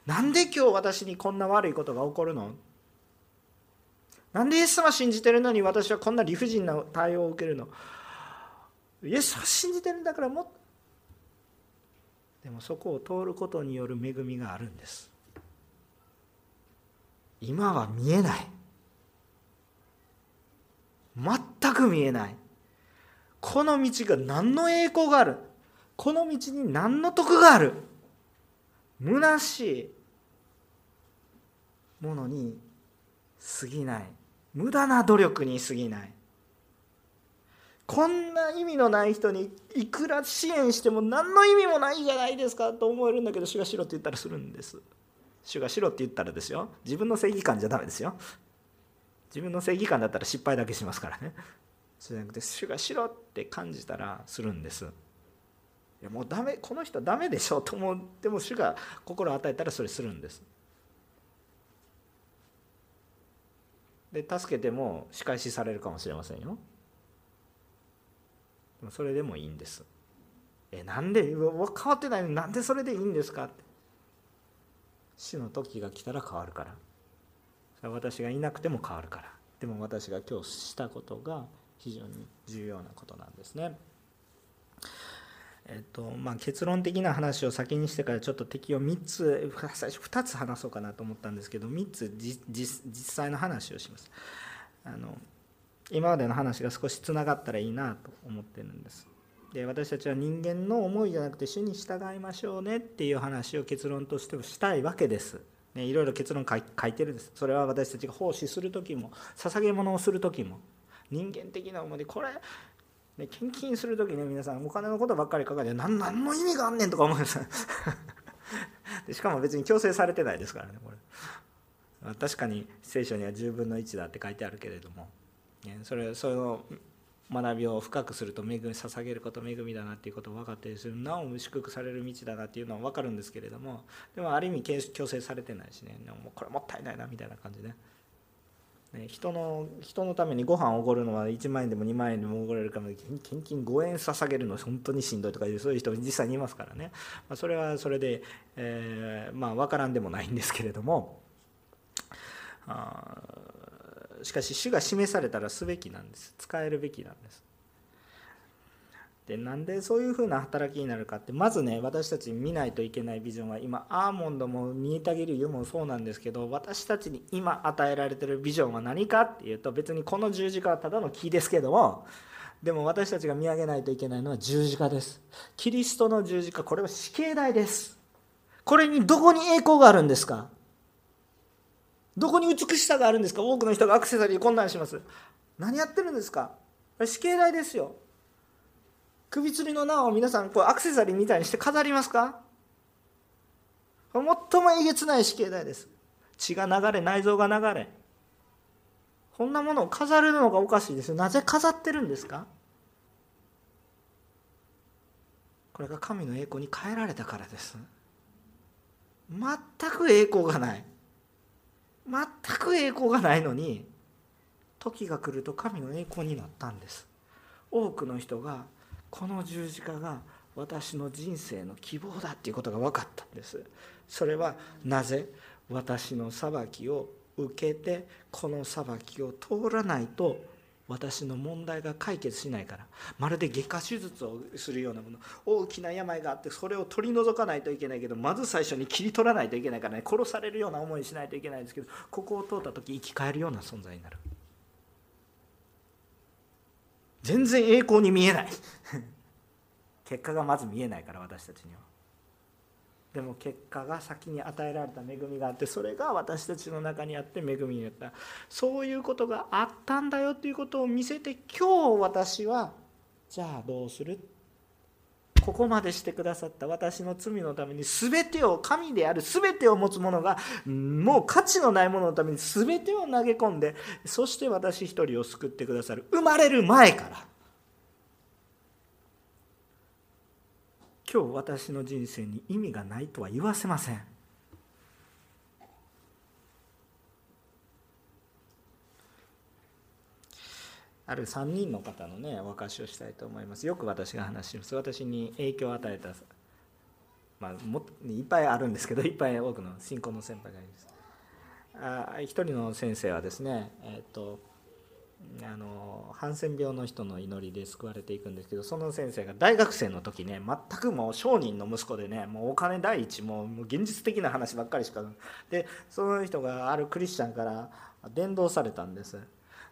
なんで今日私にこんな悪いことが起こるの？なんでイエス様信じてるのに私はこんな理不尽な対応を受けるの？イエス様信じてるんだからもっとでもそこを通ることによる恵みがあるんです。今は見えない。全く見えない。この道が何の栄光がある？この道に何の得がある？虚しいものに過ぎない。無駄な努力に過ぎない。こんな意味のない人にいくら支援しても何の意味もないじゃないですかと思えるんだけど主がしろって言ったらするんです。主がしろって言ったらですよ。自分の正義感じゃダメですよ。自分の正義感だったら失敗だけしますからね。そうじゃなくて主がしろって感じたらするんです。いやもうダメこの人はダメでしょと思っても主が心を与えたらそれするんです。で助けても仕返しされるかもしれませんよ。それでもいいんです。えなんで？変わってない。のになんでそれでいいんですかって。死の時が来たら変わるから。私がいなくても変わるから。でも私が今日したことが非常に重要なことなんですね。えっとまあ、結論的な話を先にしてからちょっと敵を3つ最初2つ話そうかなと思ったんですけど3つ実際の話をします。あの今までの話が少しつながったらいいなと思ってるんです。で私たちは人間の思いじゃなくて主に従いましょうねっていう話を結論としてもしたいわけです。ね、いろいろ結論書いてるんです。それは私たちが奉仕する時も捧げ物をする時も人間的な思いでこれ、ね、献金する時ね皆さんお金のことばっかり書かれて何何の意味があんねんとか思うんです [LAUGHS] でしかも別に強制されてないですからねこれ確かに聖書には10分の1だって書いてあるけれども、それその学びを深くすると恵み捧げること恵みだなっていうことを分かってする。なお祝福される道だなっていうのは分かるんですけれどもでもある意味強制されてないしね。もうこれもったいないなみたいな感じね。ね人の人のためにご飯をおごるのは1万円でも2万円でもおごれるかも献金5円捧げるの本当にしんどいとかいうそういう人実際にいますからね、まあ、それはそれで、えー、まあ分からんでもないんですけれどもあしかし主が示されたらすべきなんです。使えるべきなんです。でなんでそういうふうな働きになるかってまずね私たち見ないといけないビジョンは今アーモンドも煮えたぎる湯もそうなんですけど私たちに今与えられてるビジョンは何かっていうと別にこの十字架はただの木ですけどもでも私たちが見上げないといけないのは十字架です。キリストの十字架これは死刑台です。これにどこに栄光があるんですか？どこに美しさがあるんですか？多くの人がアクセサリー困難します。何やってるんですか？死刑台ですよ。首吊りの縄を皆さんこうアクセサリーみたいにして飾りますか？最もえげつない死刑台です。血が流れ内臓が流れ。こんなものを飾るのがおかしいですよ。なぜ飾ってるんですか？これが神の栄光に変えられたからです。全く栄光がない。全く栄光がないのに時が来ると神の栄光になったんです。多くの人がこの十字架が私の人生の希望だっていうことが分かったんです。それはなぜ？私の裁きを受けてこの裁きを通らないと私の問題が解決しないから。まるで外科手術をするようなもの。大きな病があってそれを取り除かないといけないけどまず最初に切り取らないといけないからね。殺されるような思いしないといけないんですけどここを通った時生き返るような存在になる。全然栄光に見えない。[LAUGHS] 結果がまず見えないから私たちには。でも結果が先に与えられた恵みがあってそれが私たちの中にあって恵みになった。そういうことがあったんだよということを見せて今日私はじゃあどうする？ここまでしてくださった私の罪のために全てを神である全てを持つ者がもう価値のないもののために全てを投げ込んでそして私一人を救ってくださる。生まれる前から。今日私の人生に意味がないとは言わせません。ある3人の方のねお明かしをしたいと思います。よく私が話します。私に影響を与えたまあもいっぱいあるんですけど [LAUGHS] いっぱい多くの信仰の先輩がいます。あ一人の先生はですねえっ、とあのハンセン病の人の祈りで救われていくんですけどその先生が大学生の時ね全くもう商人の息子でねもうお金第一もう現実的な話ばっかりしかでその人があるクリスチャンから伝道されたんです。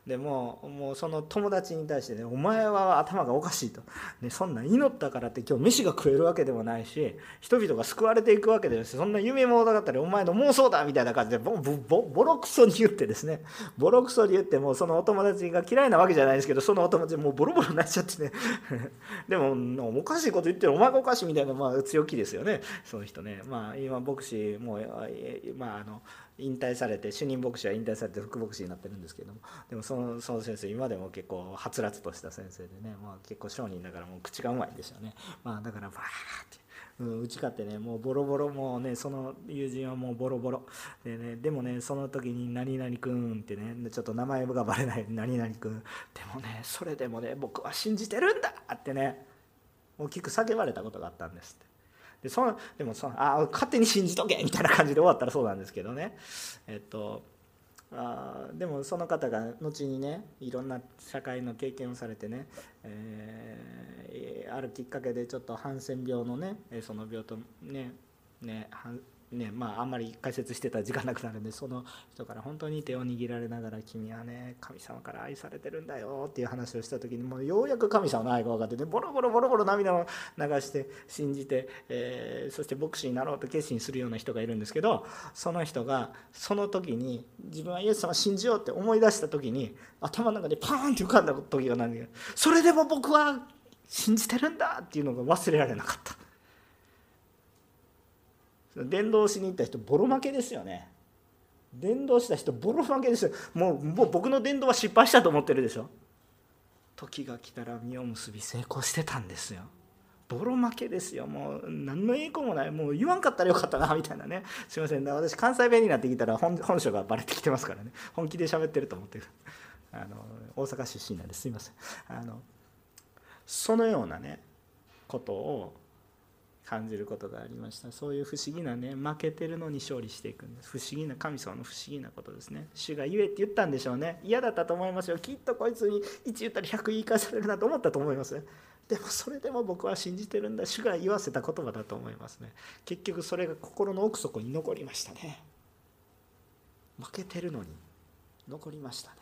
でももうその友達に対してね「お前は頭がおかしいと」ね、そんな祈ったからって今日飯が食えるわけでもないし人々が救われていくわけでもしそんな夢物語お前の妄想だみたいな感じでボボボロクソに言ってですね。ボロクソに言ってもうそのお友達が嫌いなわけじゃないですけどそのお友達もうボロボロになっちゃってね。[LAUGHS] でもおかしいこと言ってる。お前がおかしいみたいな、まあ、強気ですよね。その人ね。まあ今牧師もうまああの引退されて主任牧師は引退されて副牧師になってるんですけどもでもそのその先生今でも結構はつらつとした先生でね、まあ、結構商人だからもう口がうまいんですよね、まあ、だからバーってうん、打ち勝ってねもうボロボロもうねその友人はもうボロボロ。でねでもねその時に「何々くん」ってねちょっと名前がバレない「何々くん」でもねそれでもね僕は信じてるんだってね大きく叫ばれたことがあったんですって。でそのでもそのあ勝手に信じとけみたいな感じで終わったらそうなんですけどね。えっとあでもその方が後にねいろんな社会の経験をされてね、えー、あるきっかけでちょっとハンセン病のねその病とねねねまあ、あんまり解説してたら時間なくなるんでその人から本当に手を握られながら「君はね神様から愛されてるんだよ」っていう話をした時にもうようやく神様の愛が分かってねボロボロボロボロ涙を流して信じて、えー、そして牧師になろうと決心するような人がいるんですけどその人がその時に自分はイエス様を信じようって思い出した時に頭の中でパーンって浮かんだ時が何でそれでも僕は信じてるんだっていうのが忘れられなかった。伝道しに行った人ボロ負けですよね。伝道した人ボロ負けですよ。もうもう僕の伝道は失敗したと思ってるでしょ。時が来たら実を結び成功してたんですよ。ボロ負けですよ。もう何の栄光もない。もう言わんかったらよかったなみたいなね。すいません。私関西弁になってきたら本本性がバレてきてますからね。本気で喋ってると思ってる。あの大阪出身なんです。すいません。あのそのようなねことを感じることがありました。そういう不思議なね負けてるのに勝利していくんです。不思議な神様の不思議なことですね。主が言えって言ったんでしょうね。嫌だったと思いますよ。きっとこいつに1言ったら100言い返されるなと思ったと思います。でもそれでも僕は信じてるんだ。主が言わせた言葉だと思いますね。結局それが心の奥底に残りましたね。負けてるのに残りましたね。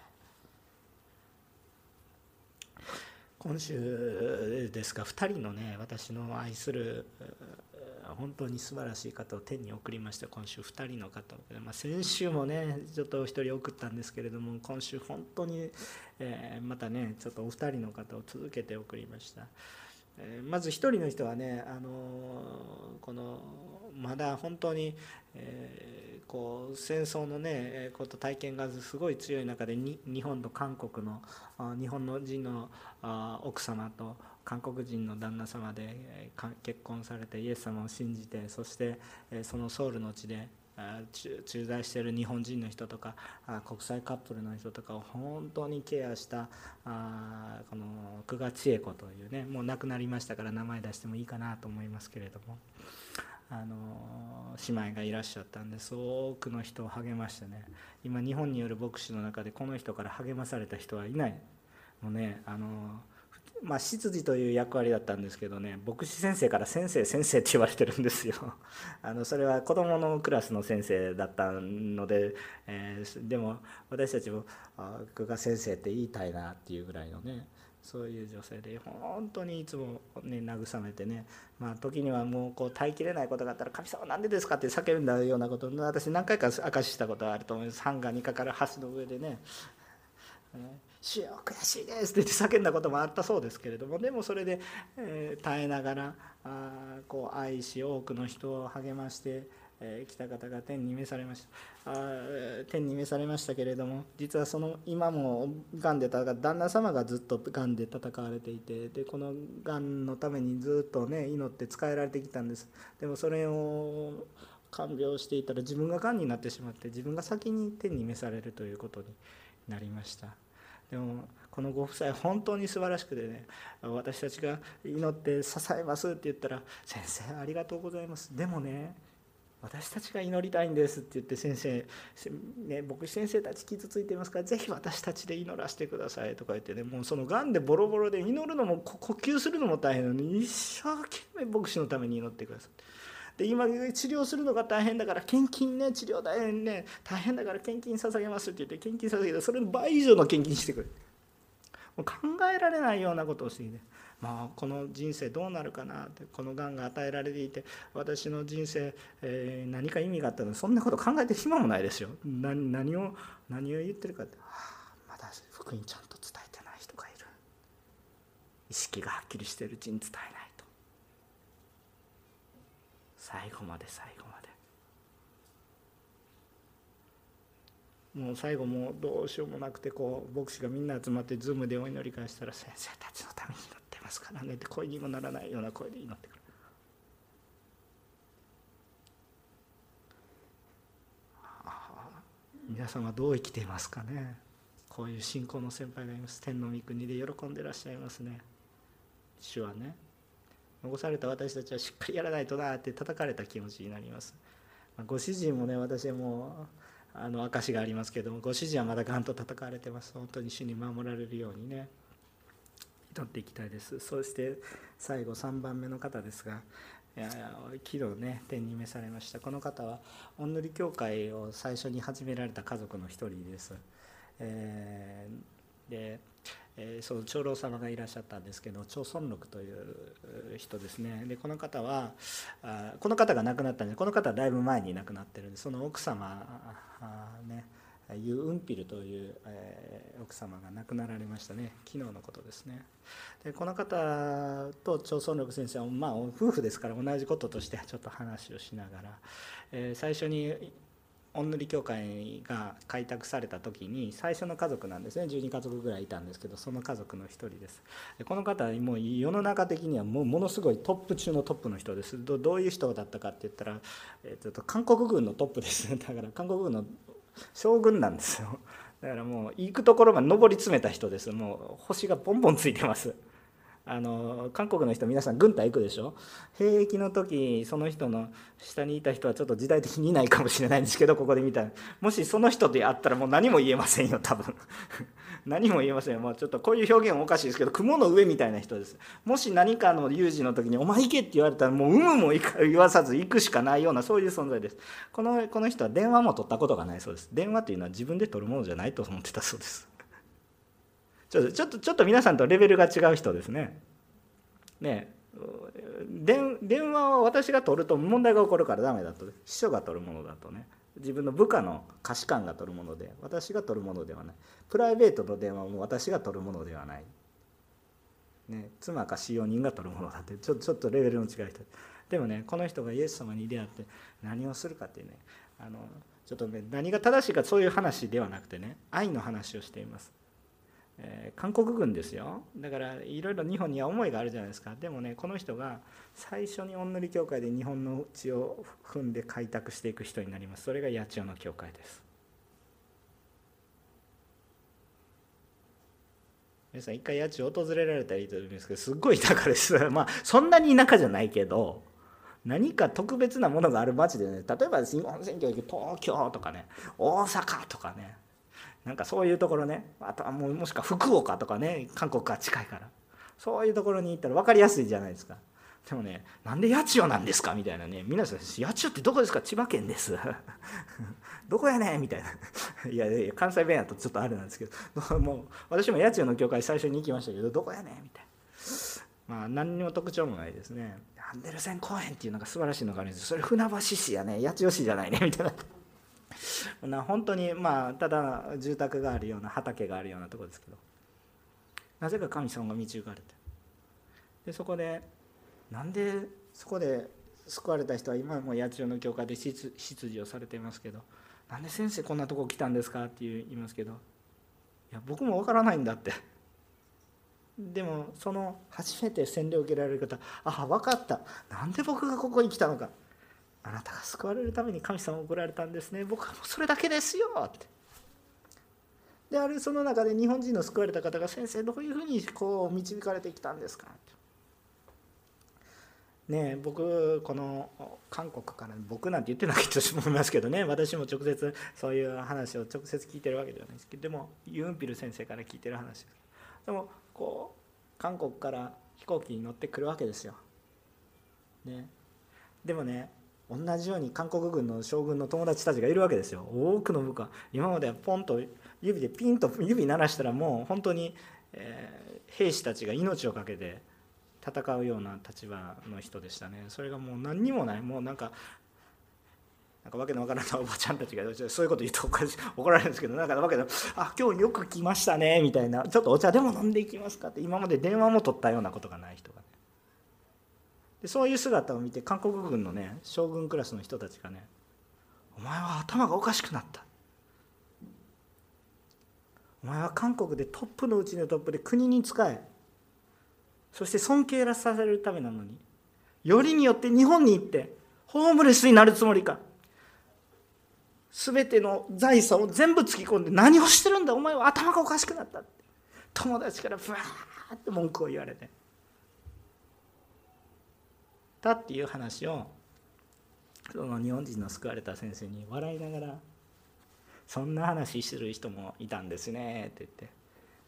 今週ですか2人のね私の愛する本当に素晴らしい方を天に送りました今週2人の方を、まあ、先週もねちょっと1人送ったんですけれども今週本当に、えー、またねちょっとお二人の方を続けて送りました。えまず1人の人はね、あのこのまだ本当に、えこう戦争のねこと体験がすごい強い中で日本と韓国の日本の人の奥様と韓国人の旦那様で結婚されてイエス様を信じてそしてそのソウルの地で駐在している日本人の人とか国際カップルの人とかを本当にケアしたあこの久我千恵子というねもう亡くなりましたから名前出してもいいかなと思いますけれどもあの姉妹がいらっしゃったんです多くの人を励ましてね今日本による牧師の中でこの人から励まされた人はいないもうねあのまあ、執事という役割だったんですけどね牧師先生から先生先生って言われてるんですよ [LAUGHS] あのそれは子どものクラスの先生だったので、えー、でも私たちも久我先生って言いたいなっていうぐらいのねそういう女性で本当にいつも、ね、慰めてね、まあ、時にはもうこう耐えきれないことがあったら「神様なんでですか?」って叫んだようなこと私何回か明かししたことがあると思いますハンガーにかかる橋の上でね主よ悔しいです」って叫んだこともあったそうですけれどもでもそれで、えー、耐えながらあこう愛し多くの人を励まして、えー、来た方が天に召されましたあ天に召されましたけれども実はその今もがんでた旦那様がずっとがんで戦われていてでこのがんのためにずっとね祈って仕えられてきたんですでもそれを看病していたら自分ががんになってしまって自分が先に天に召されるということになりました。でもこのご夫妻本当に素晴らしくてね私たちが祈って支えますって言ったら「先生ありがとうございます」でもね私たちが祈りたいんですって言って先生、ね、牧師先生たち傷ついてますからぜひ私たちで祈らせてくださいとか言ってねもうそのがんでボロボロで祈るのも呼吸するのも大変なのに一生懸命牧師のために祈ってください。で今治療するのが大変だから献金ね治療大変ね大変だから献金捧げますって言って献金捧げてそれの倍以上の献金してくる。もう考えられないようなことをしていてまあ、この人生どうなるかなってこのがんが与えられていて私の人生、え、何か意味があったのそんなこと考えて暇もないですよ。何何を何を言ってるかって、はあ、まだ福音ちゃんと伝えてない人がいる。意識がはっきりしてるうちに伝えない。最後まで最後まで。もう最後もうどうしようもなくてこう牧師がみんな集まってズームでお祈り返したら「先生たちのために祈ってますからね」って声にもならないような声で祈ってくる。皆様どう生きていますかね。こういう信仰の先輩がいます。天の御国で喜んでらっしゃいますね。主はね残された私たちはしっかりやらないとなって叩かれた気持ちになります。ご主人もね私もあの証がありますけどもご主人はまだガンと叩かれてます。本当に主に守られるようにね祈っていきたいです。そして最後3番目の方ですがいや昨日ね天に召されました。この方は御塗教会を最初に始められた家族の一人です、えー、で、え、その長老様がいらっしゃったんですけど長孫六という人ですね。でこの方はあこの方が亡くなったんでこの方はだいぶ前に亡くなってるんでその奥様ねユ・ウンピルという、え、奥様が亡くなられましたね。昨日のことですね。でこの方と張孫六先生は、まあ、夫婦ですから同じこととしてちょっと話をしながら、え、最初に御塗教会が開拓された時に最初の家族なんですね。12家族ぐらいいたんですけどその家族の一人です。この方はもう世の中的にはもうものすごいトップ中のトップの人です。どういう人だったかって言ったら、えー、っと韓国軍のトップです。[LAUGHS] だから韓国軍の将軍なんですよ。だからもう行くところまで上り詰めた人です。もう星がボンボンついてます。あの韓国の人皆さん軍隊行くでしょ？兵役の時その人の下にいた人はちょっと時代的にいないかもしれないんですけどここで見たら。もしその人であったらもう何も言えませんよ多分。[LAUGHS] 何も言えませんよ。もうちょっとこういう表現おかしいですけど雲の上みたいな人です。もし何かの有事の時に「お前行け」って言われたらもう有無も言わさず行くしかないようなそういう存在です。このこの人は電話も取ったことがないそうです。電話というのは自分で取るものじゃないと思ってたそうです。ちょっとちょっとちょっと皆さんとレベルが違う人ですね。ね。電電話は私が取ると問題が起こるからダメだと。秘書が取るものだとね。自分の部下の下士官が取るもので私が取るものではない。プライベートの電話も私が取るものではない、ね、妻か使用人が取るものだって。ちょちょっとレベルの違い人。でもねこの人がイエス様に出会って何をするかってね。あのちょっとね何が正しいかそういう話ではなくてね愛の話をしています。えー、韓国軍ですよ。だからいろいろ日本には思いがあるじゃないですか。でもねこの人が最初に御塗教会で日本の地を踏んで開拓していく人になります。それが八千代の教会です。皆さん一回八千代訪れられたらいいと思うんですけどすっごい田舎です。[LAUGHS] まあそんなに田舎じゃないけど何か特別なものがある街でね例えば日本選挙東京とかね大阪とかねなんかそういうところね。あとはもうもしくは福岡とかね韓国から近いから。そういうところに行ったら分かりやすいじゃないですか。でもねなんで八千代なんですかみたいなね。皆さん八千代ってどこですか？千葉県です。[LAUGHS] どこやねん？みたいな。いやいや関西弁やとちょっとあれなんですけど。[LAUGHS] もう私も八千代の教会最初に行きましたけどどこやねん？みたいな。まあ何にも特徴もないですね。アンデルセン公園っていうのが素晴らしいのがあるんですそれ船橋市やね。八千代市じゃないね。みたいな。[LAUGHS] な本当にまあただ住宅があるような畑があるようなとこですけど。なぜか神様が導かれて。でそこでなんでそこで救われた人は今も八千代の教会で執事をされていますけど。なんで先生こんなとこ来たんですかって言いますけど。いや僕もわからないんだって。でもその初めて洗礼を受けられる方ああ分かった。なんで僕がここに来たのか。あなたが救われるために神様を送られたんですね。僕はもうそれだけですよって。であるその中で日本人の救われた方が先生どういうふうにこう導かれてきたんですかね僕この韓国から僕なんて言ってないと思いますけどね。私も直接そういう話を直接聞いてるわけではないですけど。でもユンピル先生から聞いてる話です。でもこう韓国から飛行機に乗ってくるわけですよ、ね、でもね同じように韓国軍の将軍の友達たちがいるわけですよ。多くの部下。今まではポンと指でピンと指鳴らしたらもう本当に、えー、兵士たちが命を懸けて戦うような立場の人でしたね。それがもう何にもない。もうなんかなんかわけのわからないおばちゃんたちがそういうこと言うと怒られるんですけどなんかわけの「あ今日よく来ましたね」みたいな「ちょっとお茶でも飲んでいきますか」って今まで電話も取ったようなことがない人がね。でそういう姿を見て韓国軍のね将軍クラスの人たちがね「お前は頭がおかしくなった」お前は韓国でトップのうちのトップで国に仕え。そして尊敬させるためなのによりによって日本に行ってホームレスになるつもりか。全ての財産を全部つぎ込んで何をしてるんだお前は頭がおかしくなったって。友達からブワーって文句を言われて。たっていう話をその日本人の救われた先生に笑いながら「そんな話してる人もいたんですね」って言って。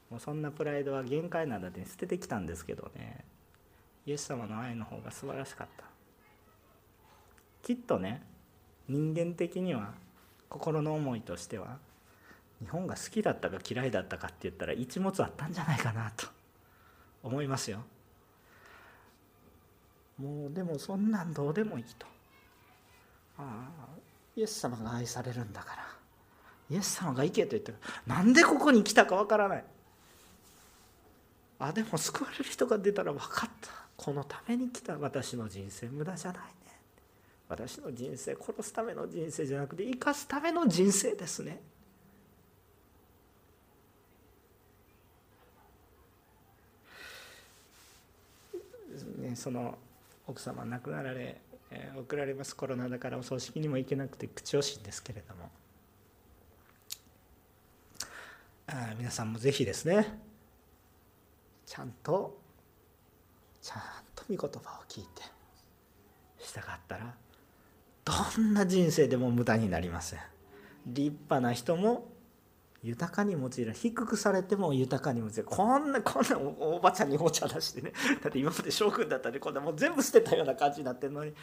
もうそんなプライドは限界なだって捨ててきたんですけどね。イエス様の愛の方が素晴らしかった。きっとね人間的には心の思いとしては日本が好きだったか嫌いだったかって言ったら一物あったんじゃないかなと思いますよ。もうでもそんなんどうでもいいと。ああイエス様が愛されるんだから。イエス様が行けと言ってなんでここに来たかわからない。あでも救われる人が出たら分かった。このために来た私の人生無駄じゃないね。私の人生殺すための人生じゃなくて生かすための人生ですね。ねその奥様亡くなられ、えー、送られます。コロナだからお葬式にも行けなくて口惜しいんですけれども。あ皆さんもぜひですねちゃんとちゃんと御言葉を聞いて従ったらどんな人生でも無駄になりません。立派な人も豊かに用いる。低くされても豊かに用いる。こんなこんなおばちゃんにお茶出してね。[LAUGHS] だって今まで将軍だったんでこんなもう全部捨てたような感じになってるのに。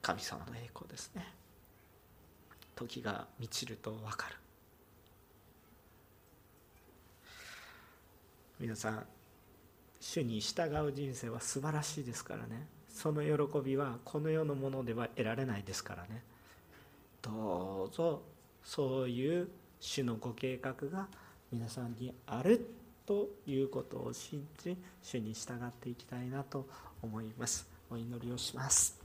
神様の栄光ですね。時が満ちると分かる。皆さん主に従う人生は素晴らしいですからね。その喜びはこの世のものでは得られないですからね。どうぞそういう主のご計画が皆さんにあるということを信じ主に従っていきたいなと思います。お祈りをします。